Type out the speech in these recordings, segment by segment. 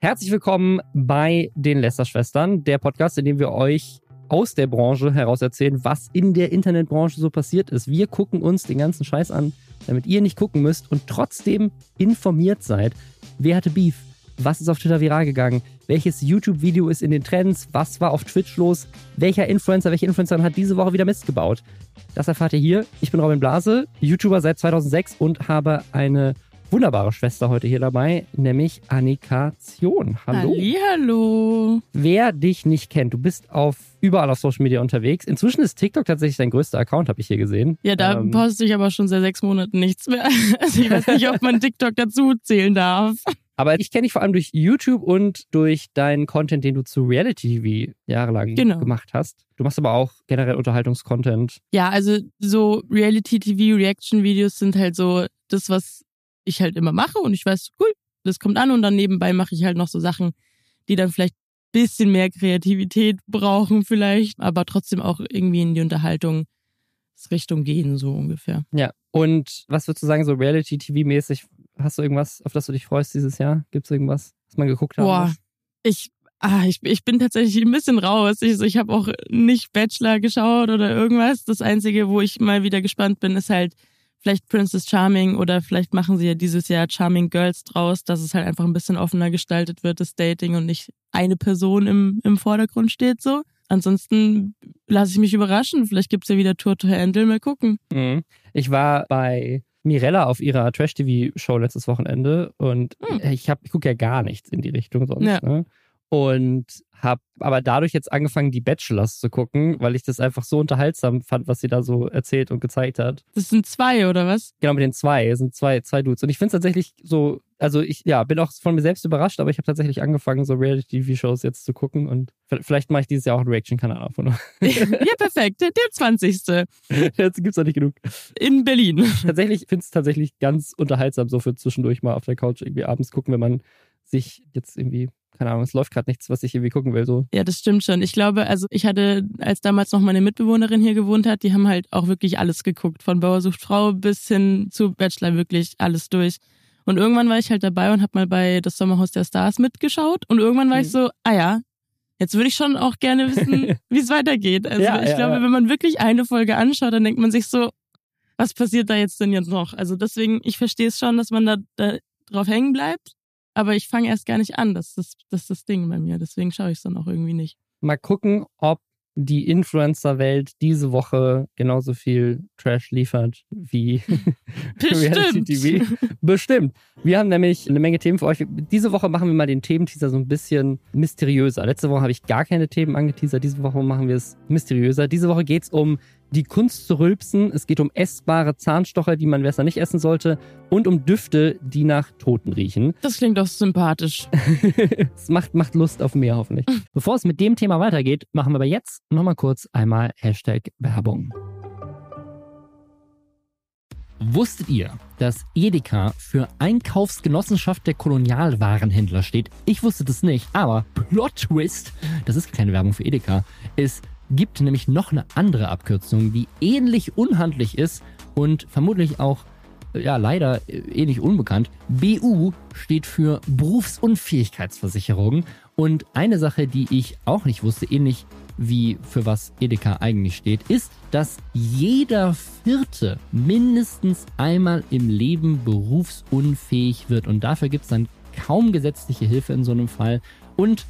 Herzlich willkommen bei den Lester-Schwestern, der Podcast, in dem wir euch aus der Branche heraus erzählen, was in der Internetbranche so passiert ist. Wir gucken uns den ganzen Scheiß an, damit ihr nicht gucken müsst und trotzdem informiert seid. Wer hatte Beef? Was ist auf Twitter viral gegangen? Welches YouTube-Video ist in den Trends? Was war auf Twitch los? Welcher Influencer, welche Influencerin hat diese Woche wieder Mist gebaut? Das erfahrt ihr hier. Ich bin Robin Blase, YouTuber seit 2006 und habe eine wunderbare Schwester heute hier dabei, nämlich Annika Zion. Hallo. Hallo. Wer dich nicht kennt, du bist auf überall auf Social Media unterwegs. Inzwischen ist TikTok tatsächlich dein größter Account, habe ich hier gesehen. Ja, da ähm, poste ich aber schon seit sechs Monaten nichts mehr. Also ich weiß nicht, ob man TikTok dazu zählen darf. Aber ich kenne dich vor allem durch YouTube und durch deinen Content, den du zu Reality TV jahrelang genau. gemacht hast. Du machst aber auch generell Unterhaltungskontent. Ja, also so Reality TV Reaction Videos sind halt so das, was ich halt immer mache und ich weiß, cool, das kommt an und dann nebenbei mache ich halt noch so Sachen, die dann vielleicht bisschen mehr Kreativität brauchen vielleicht, aber trotzdem auch irgendwie in die Unterhaltungsrichtung gehen, so ungefähr. Ja, und was würdest du sagen, so Reality-TV-mäßig, hast du irgendwas, auf das du dich freust dieses Jahr? Gibt es irgendwas, was man geguckt hat? Boah, ich, ah, ich, ich bin tatsächlich ein bisschen raus. Ich, ich habe auch nicht Bachelor geschaut oder irgendwas. Das Einzige, wo ich mal wieder gespannt bin, ist halt vielleicht Princess Charming oder vielleicht machen sie ja dieses Jahr Charming Girls draus, dass es halt einfach ein bisschen offener gestaltet wird, das Dating und nicht eine Person im, im Vordergrund steht so. Ansonsten lasse ich mich überraschen. Vielleicht gibt's ja wieder Tour to Handle. Mal gucken. Mhm. Ich war bei Mirella auf ihrer Trash-TV-Show letztes Wochenende und mhm. ich, hab, ich gucke ja gar nichts in die Richtung sonst. Ja. Ne? Und habe aber dadurch jetzt angefangen, die Bachelors zu gucken, weil ich das einfach so unterhaltsam fand, was sie da so erzählt und gezeigt hat. Das sind zwei, oder was? Genau, mit den zwei. Es sind zwei, zwei Dudes. Und ich finde es tatsächlich so, also ich ja, bin auch von mir selbst überrascht, aber ich habe tatsächlich angefangen, so Reality-TV-Shows jetzt zu gucken und vielleicht mache ich dieses Jahr auch einen Reaction-Kanal auf. Oder? ja, perfekt. Der 20. Jetzt gibt es noch nicht genug. In Berlin. Tatsächlich finde es tatsächlich ganz unterhaltsam, so für zwischendurch mal auf der Couch irgendwie abends gucken, wenn man sich jetzt irgendwie keine Ahnung, es läuft gerade nichts, was ich irgendwie gucken will. So. Ja, das stimmt schon. Ich glaube, also ich hatte, als damals noch meine Mitbewohnerin hier gewohnt hat, die haben halt auch wirklich alles geguckt. Von Bauer sucht Frau bis hin zu Bachelor wirklich alles durch. Und irgendwann war ich halt dabei und habe mal bei das Sommerhaus der Stars mitgeschaut. Und irgendwann war mhm. ich so, ah ja, jetzt würde ich schon auch gerne wissen, wie es weitergeht. Also ja, ich ja, glaube, ja. wenn man wirklich eine Folge anschaut, dann denkt man sich so, was passiert da jetzt denn jetzt noch? Also deswegen, ich verstehe es schon, dass man da, da drauf hängen bleibt. Aber ich fange erst gar nicht an. Das ist, das ist das Ding bei mir. Deswegen schaue ich es dann auch irgendwie nicht. Mal gucken, ob die Influencer-Welt diese Woche genauso viel Trash liefert wie Reality TV. Bestimmt. Wir haben nämlich eine Menge Themen für euch. Diese Woche machen wir mal den Thementeaser so ein bisschen mysteriöser. Letzte Woche habe ich gar keine Themen angeteasert. Diese Woche machen wir es mysteriöser. Diese Woche geht es um die Kunst zu rülpsen. Es geht um essbare Zahnstocher, die man besser nicht essen sollte. Und um Düfte, die nach Toten riechen. Das klingt doch sympathisch. es macht, macht Lust auf mehr, hoffentlich. Bevor es mit dem Thema weitergeht, machen wir aber jetzt nochmal kurz einmal Hashtag Werbung. Wusstet ihr, dass Edeka für Einkaufsgenossenschaft der Kolonialwarenhändler steht? Ich wusste das nicht, aber Plot Twist, das ist keine Werbung für Edeka, ist gibt nämlich noch eine andere Abkürzung, die ähnlich unhandlich ist und vermutlich auch, äh, ja, leider äh, ähnlich unbekannt. BU steht für Berufsunfähigkeitsversicherung. Und eine Sache, die ich auch nicht wusste, ähnlich wie für was Edeka eigentlich steht, ist, dass jeder Vierte mindestens einmal im Leben berufsunfähig wird. Und dafür gibt es dann kaum gesetzliche Hilfe in so einem Fall. Und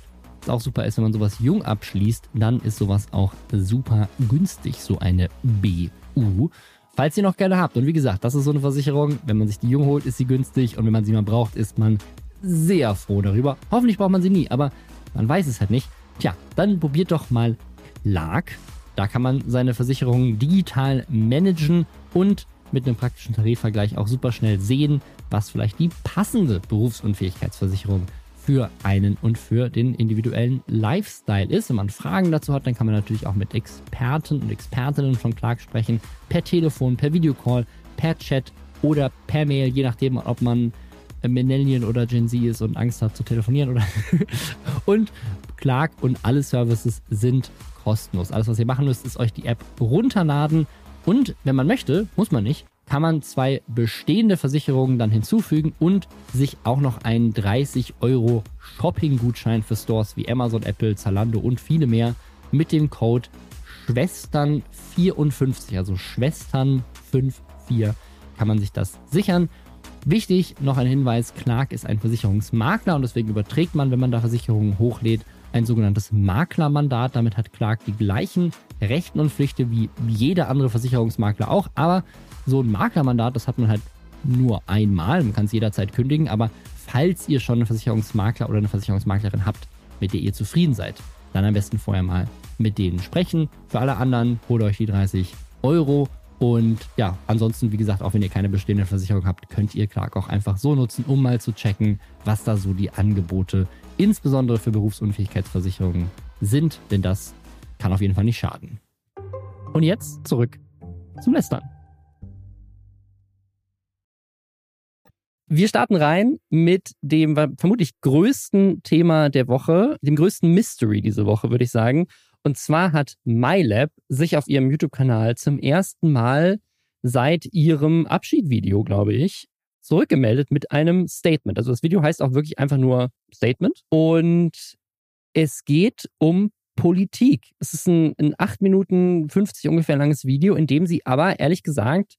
auch super ist, wenn man sowas jung abschließt, dann ist sowas auch super günstig, so eine BU. Falls ihr noch gerne habt. Und wie gesagt, das ist so eine Versicherung. Wenn man sich die jung holt, ist sie günstig. Und wenn man sie mal braucht, ist man sehr froh darüber. Hoffentlich braucht man sie nie, aber man weiß es halt nicht. Tja, dann probiert doch mal Clark. Da kann man seine Versicherungen digital managen und mit einem praktischen Tarifvergleich auch super schnell sehen, was vielleicht die passende Berufsunfähigkeitsversicherung für einen und für den individuellen Lifestyle ist. Wenn man Fragen dazu hat, dann kann man natürlich auch mit Experten und Expertinnen von Clark sprechen. Per Telefon, per Videocall, per Chat oder per Mail, je nachdem, ob man Millennial oder Gen Z ist und Angst hat zu telefonieren oder und Clark und alle Services sind kostenlos. Alles, was ihr machen müsst, ist euch die App runterladen und wenn man möchte, muss man nicht, kann man zwei bestehende Versicherungen dann hinzufügen und sich auch noch einen 30 Euro Shopping-Gutschein für Stores wie Amazon, Apple, Zalando und viele mehr mit dem Code Schwestern54, also Schwestern54 kann man sich das sichern. Wichtig, noch ein Hinweis, Clark ist ein Versicherungsmakler und deswegen überträgt man, wenn man da Versicherungen hochlädt, ein sogenanntes Maklermandat. Damit hat Clark die gleichen Rechten und Pflichten wie jeder andere Versicherungsmakler auch. Aber so ein Maklermandat, das hat man halt nur einmal. Man kann es jederzeit kündigen. Aber falls ihr schon einen Versicherungsmakler oder eine Versicherungsmaklerin habt, mit der ihr zufrieden seid, dann am besten vorher mal mit denen sprechen. Für alle anderen holt euch die 30 Euro. Und ja, ansonsten, wie gesagt, auch wenn ihr keine bestehende Versicherung habt, könnt ihr Clark auch einfach so nutzen, um mal zu checken, was da so die Angebote insbesondere für Berufsunfähigkeitsversicherungen sind, denn das kann auf jeden Fall nicht schaden. Und jetzt zurück zum Lästern. Wir starten rein mit dem vermutlich größten Thema der Woche, dem größten Mystery diese Woche, würde ich sagen. Und zwar hat MyLab sich auf ihrem YouTube-Kanal zum ersten Mal seit ihrem Abschiedvideo, glaube ich, zurückgemeldet mit einem Statement. Also das Video heißt auch wirklich einfach nur Statement. Und es geht um Politik. Es ist ein, ein 8 Minuten 50 ungefähr langes Video, in dem sie aber ehrlich gesagt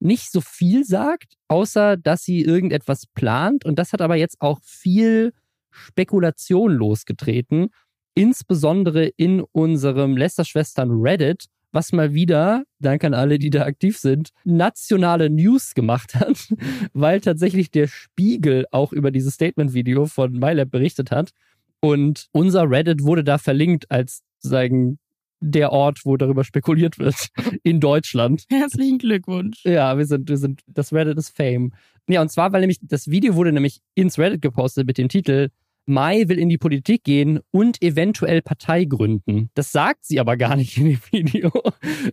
nicht so viel sagt, außer dass sie irgendetwas plant. Und das hat aber jetzt auch viel Spekulation losgetreten, insbesondere in unserem Lester-Schwestern Reddit, was mal wieder, danke an alle, die da aktiv sind, nationale News gemacht hat, weil tatsächlich der Spiegel auch über dieses Statement-Video von MyLab berichtet hat. Und unser Reddit wurde da verlinkt als sagen der Ort, wo darüber spekuliert wird in Deutschland. Herzlichen Glückwunsch. Ja, wir sind, wir sind, das Reddit ist Fame. Ja, und zwar, weil nämlich das Video wurde nämlich ins Reddit gepostet mit dem Titel Mai will in die Politik gehen und eventuell Partei gründen. Das sagt sie aber gar nicht in dem Video.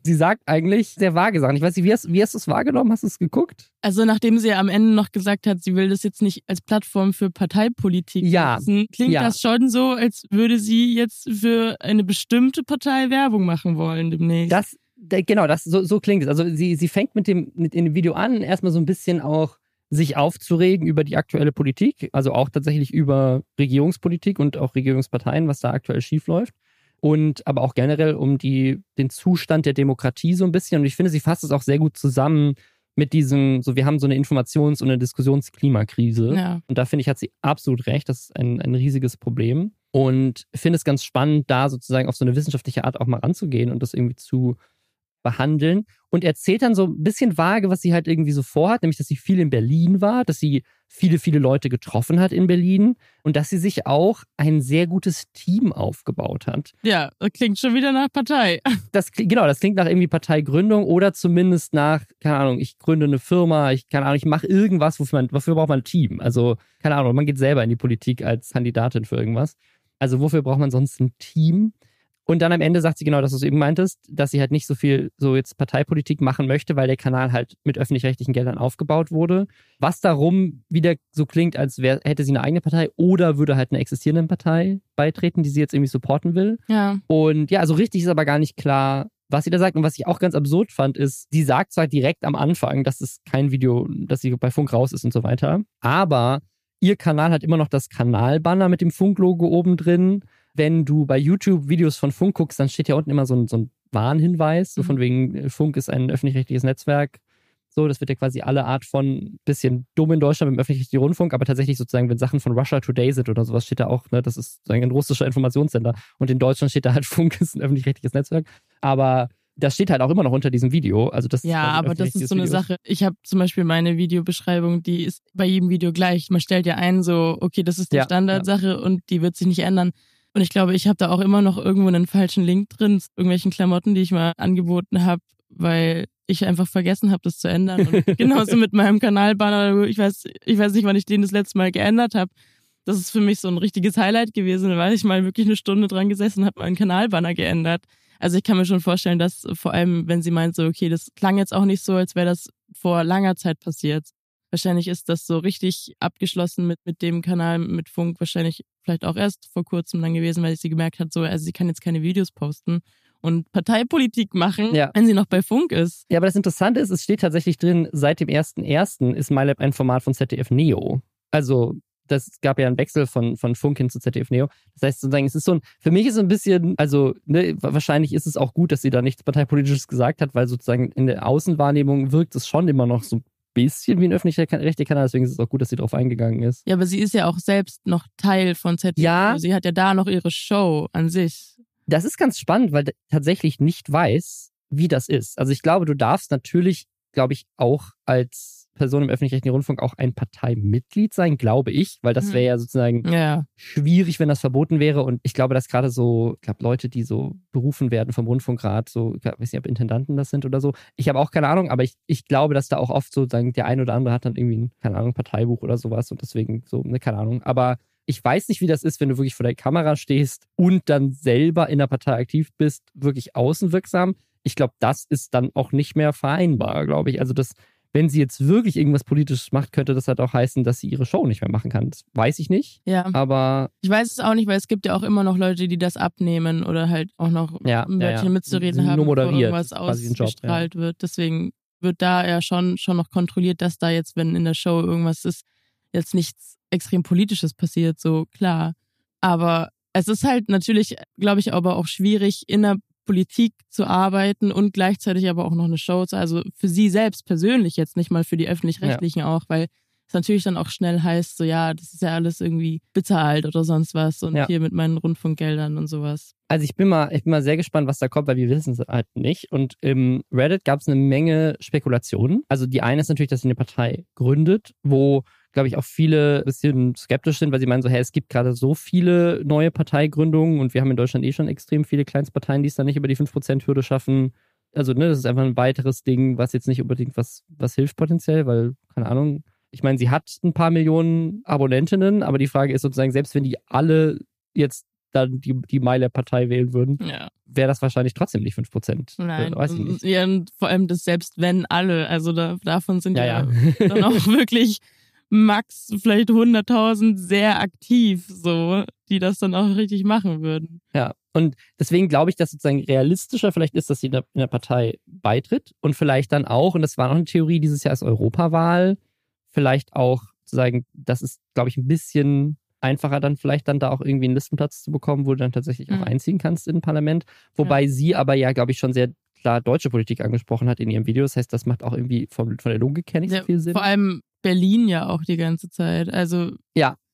Sie sagt eigentlich sehr vage Sachen. Ich weiß nicht, wie hast, wie hast du es wahrgenommen? Hast du es geguckt? Also nachdem sie am Ende noch gesagt hat, sie will das jetzt nicht als Plattform für Parteipolitik ja. nutzen, klingt ja. das schon so, als würde sie jetzt für eine bestimmte Partei Werbung machen wollen demnächst. Das, genau, das, so, so klingt es. Also sie, sie fängt mit dem, mit in dem Video an, erstmal so ein bisschen auch sich aufzuregen über die aktuelle Politik, also auch tatsächlich über Regierungspolitik und auch Regierungsparteien, was da aktuell schiefläuft. Und aber auch generell um die, den Zustand der Demokratie so ein bisschen. Und ich finde, sie fasst es auch sehr gut zusammen mit diesem, so wir haben so eine Informations- und eine Diskussionsklimakrise. Ja. Und da finde ich, hat sie absolut recht. Das ist ein, ein riesiges Problem. Und finde es ganz spannend, da sozusagen auf so eine wissenschaftliche Art auch mal ranzugehen und das irgendwie zu behandeln und erzählt dann so ein bisschen vage, was sie halt irgendwie so vorhat, nämlich, dass sie viel in Berlin war, dass sie viele, viele Leute getroffen hat in Berlin und dass sie sich auch ein sehr gutes Team aufgebaut hat. Ja, das klingt schon wieder nach Partei. Das, genau, das klingt nach irgendwie Parteigründung oder zumindest nach, keine Ahnung, ich gründe eine Firma, ich, keine Ahnung, ich mache irgendwas, wofür, man, wofür braucht man ein Team? Also, keine Ahnung, man geht selber in die Politik als Kandidatin für irgendwas. Also, wofür braucht man sonst ein Team? Und dann am Ende sagt sie genau, dass du es eben meintest, dass sie halt nicht so viel so jetzt Parteipolitik machen möchte, weil der Kanal halt mit öffentlich-rechtlichen Geldern aufgebaut wurde. Was darum wieder so klingt, als wär, hätte sie eine eigene Partei oder würde halt einer existierenden Partei beitreten, die sie jetzt irgendwie supporten will. Ja. Und ja, also richtig ist aber gar nicht klar, was sie da sagt. Und was ich auch ganz absurd fand, ist, sie sagt zwar direkt am Anfang, dass es kein Video, dass sie bei Funk raus ist und so weiter, aber ihr Kanal hat immer noch das Kanalbanner mit dem Funk-Logo oben drin wenn du bei YouTube Videos von Funk guckst, dann steht ja unten immer so ein, so ein Warnhinweis, so mhm. von wegen, äh, Funk ist ein öffentlich-rechtliches Netzwerk. So, das wird ja quasi alle Art von bisschen dumm in Deutschland mit dem öffentlich-rechtlichen Rundfunk, aber tatsächlich sozusagen, wenn Sachen von Russia Today sind oder sowas, steht da auch, ne, das ist sozusagen ein russischer Informationssender. Und in Deutschland steht da halt Funk ist ein öffentlich-rechtliches Netzwerk. Aber das steht halt auch immer noch unter diesem Video. Also das ja, aber das ist so eine Video. Sache. Ich habe zum Beispiel meine Videobeschreibung, die ist bei jedem Video gleich. Man stellt ja ein, so, okay, das ist die ja, Standardsache ja. und die wird sich nicht ändern. Und ich glaube, ich habe da auch immer noch irgendwo einen falschen Link drin, irgendwelchen Klamotten, die ich mal angeboten habe, weil ich einfach vergessen habe, das zu ändern. Und genauso mit meinem Kanalbanner. Ich weiß, ich weiß nicht, wann ich den das letzte Mal geändert habe. Das ist für mich so ein richtiges Highlight gewesen, weil ich mal wirklich eine Stunde dran gesessen habe, meinen Kanalbanner geändert. Also ich kann mir schon vorstellen, dass vor allem, wenn sie meint, so, okay, das klang jetzt auch nicht so, als wäre das vor langer Zeit passiert. Wahrscheinlich ist das so richtig abgeschlossen mit, mit dem Kanal, mit Funk, wahrscheinlich vielleicht auch erst vor kurzem dann gewesen, weil sie gemerkt hat, so, also sie kann jetzt keine Videos posten. und Parteipolitik machen, Ja. wenn sie noch bei Funk ist. Ja, aber das Interessante ist, es steht tatsächlich drin, seit dem 1.1. ist MyLab ein Format von ZDF Neo. Also, das gab ja einen Wechsel von, von Funk hin zu ZDF Neo. Das heißt sozusagen, es ist so ein, für mich ist es ein bisschen, also, ne, wahrscheinlich ist es auch gut, dass sie da nichts Parteipolitisches gesagt hat, weil sozusagen in der Außenwahrnehmung wirkt es schon immer noch so ein bisschen wie ein öffentlicher rechter Kanal, deswegen ist es auch gut, dass sie darauf eingegangen ist. Ja, aber sie ist ja auch selbst noch Teil von ZDF. Ja. Also Sie hat ja da noch ihre Show an sich. Das ist ganz spannend, weil tatsächlich nicht weiß, wie das ist. Also ich glaube, du darfst natürlich, glaube ich, auch als Person im öffentlich-rechtlichen Rundfunk auch ein Parteimitglied sein, glaube ich, weil das Mhm. wäre ja sozusagen Ja. schwierig, wenn das verboten wäre. Und ich glaube, dass gerade so, ich glaube, Leute, die so berufen werden vom Rundfunkrat, so, ich weiß nicht, ob Intendanten das sind oder so. Ich habe auch keine Ahnung, aber ich, ich glaube, dass da auch oft sozusagen der ein oder andere hat dann irgendwie ein, keine Ahnung, Parteibuch oder sowas und deswegen so, ne, keine Ahnung. Aber ich weiß nicht, wie das ist, wenn du wirklich vor der Kamera stehst und dann selber in der Partei aktiv bist, wirklich außenwirksam. Ich glaube, das ist dann auch nicht mehr vereinbar, glaube ich. Also das, wenn sie jetzt wirklich irgendwas Politisches macht, könnte das halt auch heißen, dass sie ihre Show nicht mehr machen kann. Das weiß ich nicht. Ja. Aber Ich weiß es auch nicht, weil es gibt ja auch immer noch Leute, die das abnehmen oder halt auch noch Ja, ein ja, Wörtchen ja. mitzureden Nur haben, bevor moderiert. irgendwas Job, ausgestrahlt wird. Deswegen wird da ja schon, schon noch kontrolliert, dass da jetzt, wenn in der Show irgendwas ist, jetzt nichts extrem Politisches passiert, so klar. Aber es ist halt natürlich, glaube ich, aber auch schwierig, in der Politik zu arbeiten und gleichzeitig aber auch noch eine Show zu, also für sie selbst persönlich jetzt nicht mal für die Öffentlich-Rechtlichen auch, weil es natürlich dann auch schnell heißt, so ja, das ist ja alles irgendwie bezahlt oder sonst was und Ja. hier mit meinen Rundfunkgeldern und sowas. Also ich bin mal, ich bin mal sehr gespannt, was da kommt, weil wir wissen es halt nicht. Und im Reddit gab es eine Menge Spekulationen. Also die eine ist natürlich, dass sie eine Partei gründet, wo, glaube ich, auch viele ein bisschen skeptisch sind, weil sie meinen so, hey, es gibt gerade so viele neue Parteigründungen und wir haben in Deutschland eh schon extrem viele Kleinstparteien, die es dann nicht über die 5%-Hürde schaffen. Also, ne, das ist einfach ein weiteres Ding, was jetzt nicht unbedingt was, was hilft potenziell, weil, keine Ahnung, ich meine, sie hat ein paar Millionen Abonnentinnen, aber die Frage ist sozusagen, selbst wenn die alle jetzt dann die, die MyLab-Partei wählen würden, Ja. wäre das wahrscheinlich trotzdem nicht 5 Prozent. Nein. Äh, weiß ich nicht. Ja, und vor allem das selbst wenn alle, also da, davon sind Ja, ja, ja. dann auch wirklich max vielleicht 100.000 sehr aktiv, so, die das dann auch richtig machen würden. ja. Und deswegen glaube ich, dass sozusagen realistischer vielleicht ist, dass sie in der, in der Partei beitritt und vielleicht dann auch, und das war noch eine Theorie dieses Jahr als Europawahl, vielleicht auch zu sagen, das ist, glaube ich, ein bisschen einfacher dann vielleicht dann da auch irgendwie einen Listenplatz zu bekommen, wo du dann tatsächlich auch Mhm. einziehen kannst in ein Parlament. Wobei sie aber ja, glaube ich, schon sehr klar deutsche Politik angesprochen hat in ihrem Video. Das heißt, das macht auch irgendwie von, von der Logik her nicht Ja, so viel Sinn. Vor allem Berlin ja auch die ganze Zeit. Also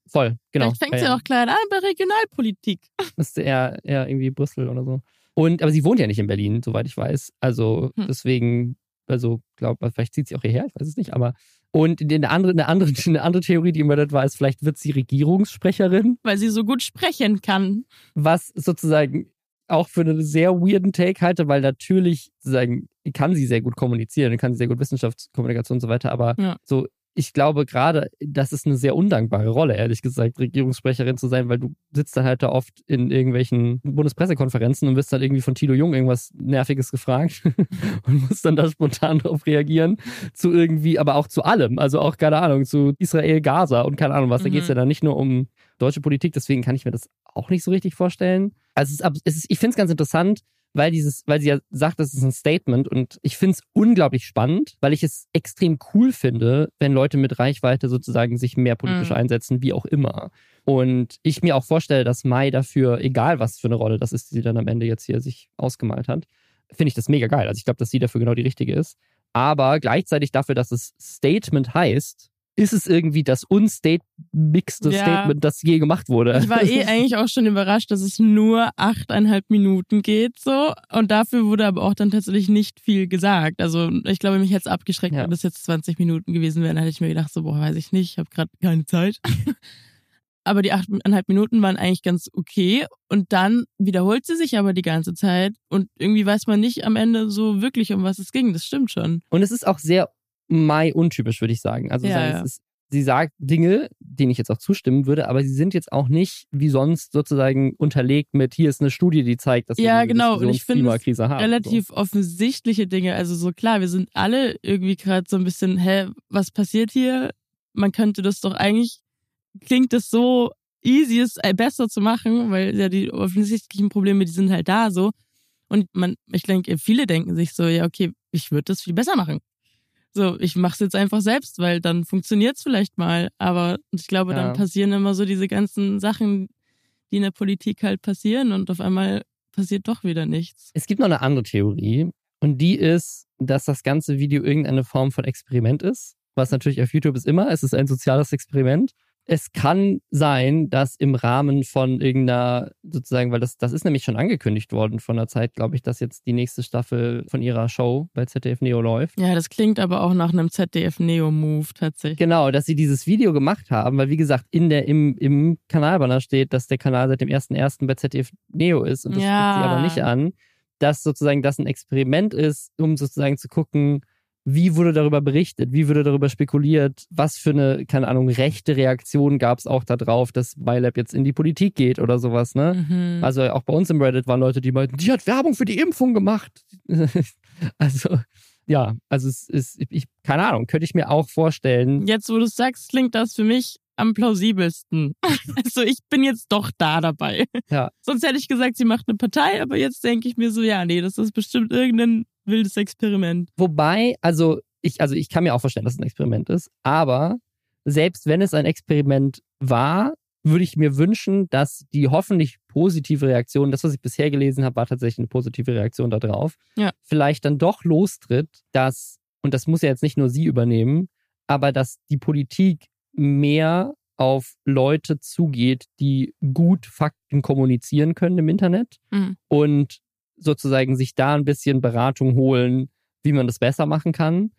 Voll, genau. vielleicht fängt es ja, auch klein an bei Regionalpolitik. Müsste eher, eher irgendwie Brüssel oder so. Und, aber sie wohnt ja nicht in Berlin, soweit ich weiß. Also Hm. deswegen, also glaube, vielleicht zieht sie auch hierher, ich weiß es nicht, aber. Und eine andere, eine andere, eine andere Theorie, die im Reddit war, ist, vielleicht wird sie Regierungssprecherin, Weil sie so gut sprechen kann. was sozusagen auch für einen sehr weirden Take halte, weil natürlich sozusagen kann sie sehr gut kommunizieren, kann sie sehr gut Wissenschaftskommunikation und so weiter, aber Ja. so ich glaube gerade, das ist eine sehr undankbare Rolle, ehrlich gesagt, Regierungssprecherin zu sein, weil du sitzt dann halt da oft in irgendwelchen Bundespressekonferenzen und wirst dann irgendwie von Tilo Jung irgendwas Nerviges gefragt und musst dann da spontan darauf reagieren. Zu irgendwie, aber auch zu allem. Also auch, keine Ahnung, zu Israel, Gaza und keine Ahnung was. Da Mhm. geht es ja dann nicht nur um deutsche Politik, deswegen kann ich mir das auch nicht so richtig vorstellen. Also es ist, es ist, ich finde es ganz interessant, weil dieses, weil sie ja sagt, das ist ein Statement und ich finde es unglaublich spannend, weil ich es extrem cool finde, wenn Leute mit Reichweite sozusagen sich mehr politisch Mhm. einsetzen, wie auch immer. Und ich mir auch vorstelle, dass Mai dafür, egal was für eine Rolle das ist, die sie dann am Ende jetzt hier sich ausgemalt hat, finde ich das mega geil. Also ich glaube, dass sie dafür genau die richtige ist. Aber gleichzeitig dafür, dass es Statement heißt, ist es irgendwie das unstatemigste Ja. Statement, das je gemacht wurde. Ich war eh eigentlich auch schon überrascht, dass es nur achteinhalb Minuten geht so. Und dafür wurde aber auch dann tatsächlich nicht viel gesagt. Also ich glaube, mich hätte es abgeschreckt, Ja. wenn das jetzt 20 Minuten gewesen wären. Dann hätte ich mir gedacht, so, boah, weiß ich nicht, ich habe gerade keine Zeit. aber die achteinhalb Minuten waren eigentlich ganz okay. Und dann wiederholt sie sich aber die ganze Zeit. Und irgendwie weiß man nicht am Ende so wirklich, um was es ging. Das stimmt schon. Und es ist auch sehr Mai untypisch, würde ich sagen. Also Ja, sagen, ja. Ist, sie sagt Dinge, denen ich jetzt auch zustimmen würde, aber sie sind jetzt auch nicht wie sonst sozusagen unterlegt mit, hier ist eine Studie, die zeigt, dass wir Ja, genau. Und ich finde es Klimakrise haben. relativ offensichtliche Dinge. Also so klar, wir sind alle irgendwie gerade so ein bisschen, hä, was passiert hier? Man könnte das doch eigentlich, klingt das so easy, es äh, besser zu machen, weil ja die offensichtlichen Probleme, die sind halt da so. Und man, ich denke, viele denken sich so, ja, okay, ich würde das viel besser machen. So, ich mache es jetzt einfach selbst, weil dann funktioniert es vielleicht mal. Aber ich glaube, Ja. dann passieren immer so diese ganzen Sachen, die in der Politik halt passieren und auf einmal passiert doch wieder nichts. Es gibt noch eine andere Theorie und die ist, dass das ganze Video irgendeine Form von Experiment ist. Was natürlich auf YouTube ist immer, es ist ein soziales Experiment. Es kann sein, dass im Rahmen von irgendeiner, sozusagen, weil das, das ist nämlich schon angekündigt worden von der Zeit, glaube ich, dass jetzt die nächste Staffel von ihrer Show bei ZDF Neo läuft. Ja, das klingt aber auch nach einem ZDF-Neo-Move tatsächlich. Genau, dass sie dieses Video gemacht haben, weil wie gesagt, in der, im, im Kanalbanner steht, dass der Kanal seit dem 1.1. bei ZDF Neo ist und das Ja. sie aber nicht an, dass sozusagen das ein Experiment ist, um sozusagen zu gucken, wie wurde darüber berichtet, wie wurde darüber spekuliert, was für eine, keine Ahnung, rechte Reaktion gab es auch darauf, dass MyLab jetzt in die Politik geht oder sowas, ne? Mhm. Also auch bei uns im Reddit waren Leute, die meinten, die hat Werbung für die Impfung gemacht. also, ja, also es ist, ich, keine Ahnung, könnte ich mir auch vorstellen. Jetzt, wo du es sagst, klingt das für mich am plausibelsten. Also ich bin jetzt doch da dabei. Ja. Sonst hätte ich gesagt, sie macht eine Partei, aber jetzt denke ich mir so, ja, nee, das ist bestimmt irgendein wildes Experiment. Wobei, also ich, also ich kann mir auch vorstellen, dass es ein Experiment ist, aber selbst wenn es ein Experiment war, würde ich mir wünschen, dass die hoffentlich positive Reaktion, das, was ich bisher gelesen habe, war tatsächlich eine positive Reaktion darauf, Ja. vielleicht dann doch lostritt, dass, und das muss ja jetzt nicht nur sie übernehmen, aber dass die Politik mehr auf Leute zugeht, die gut Fakten kommunizieren können im Internet Mhm. und sozusagen sich da ein bisschen Beratung holen, wie man das besser machen kann,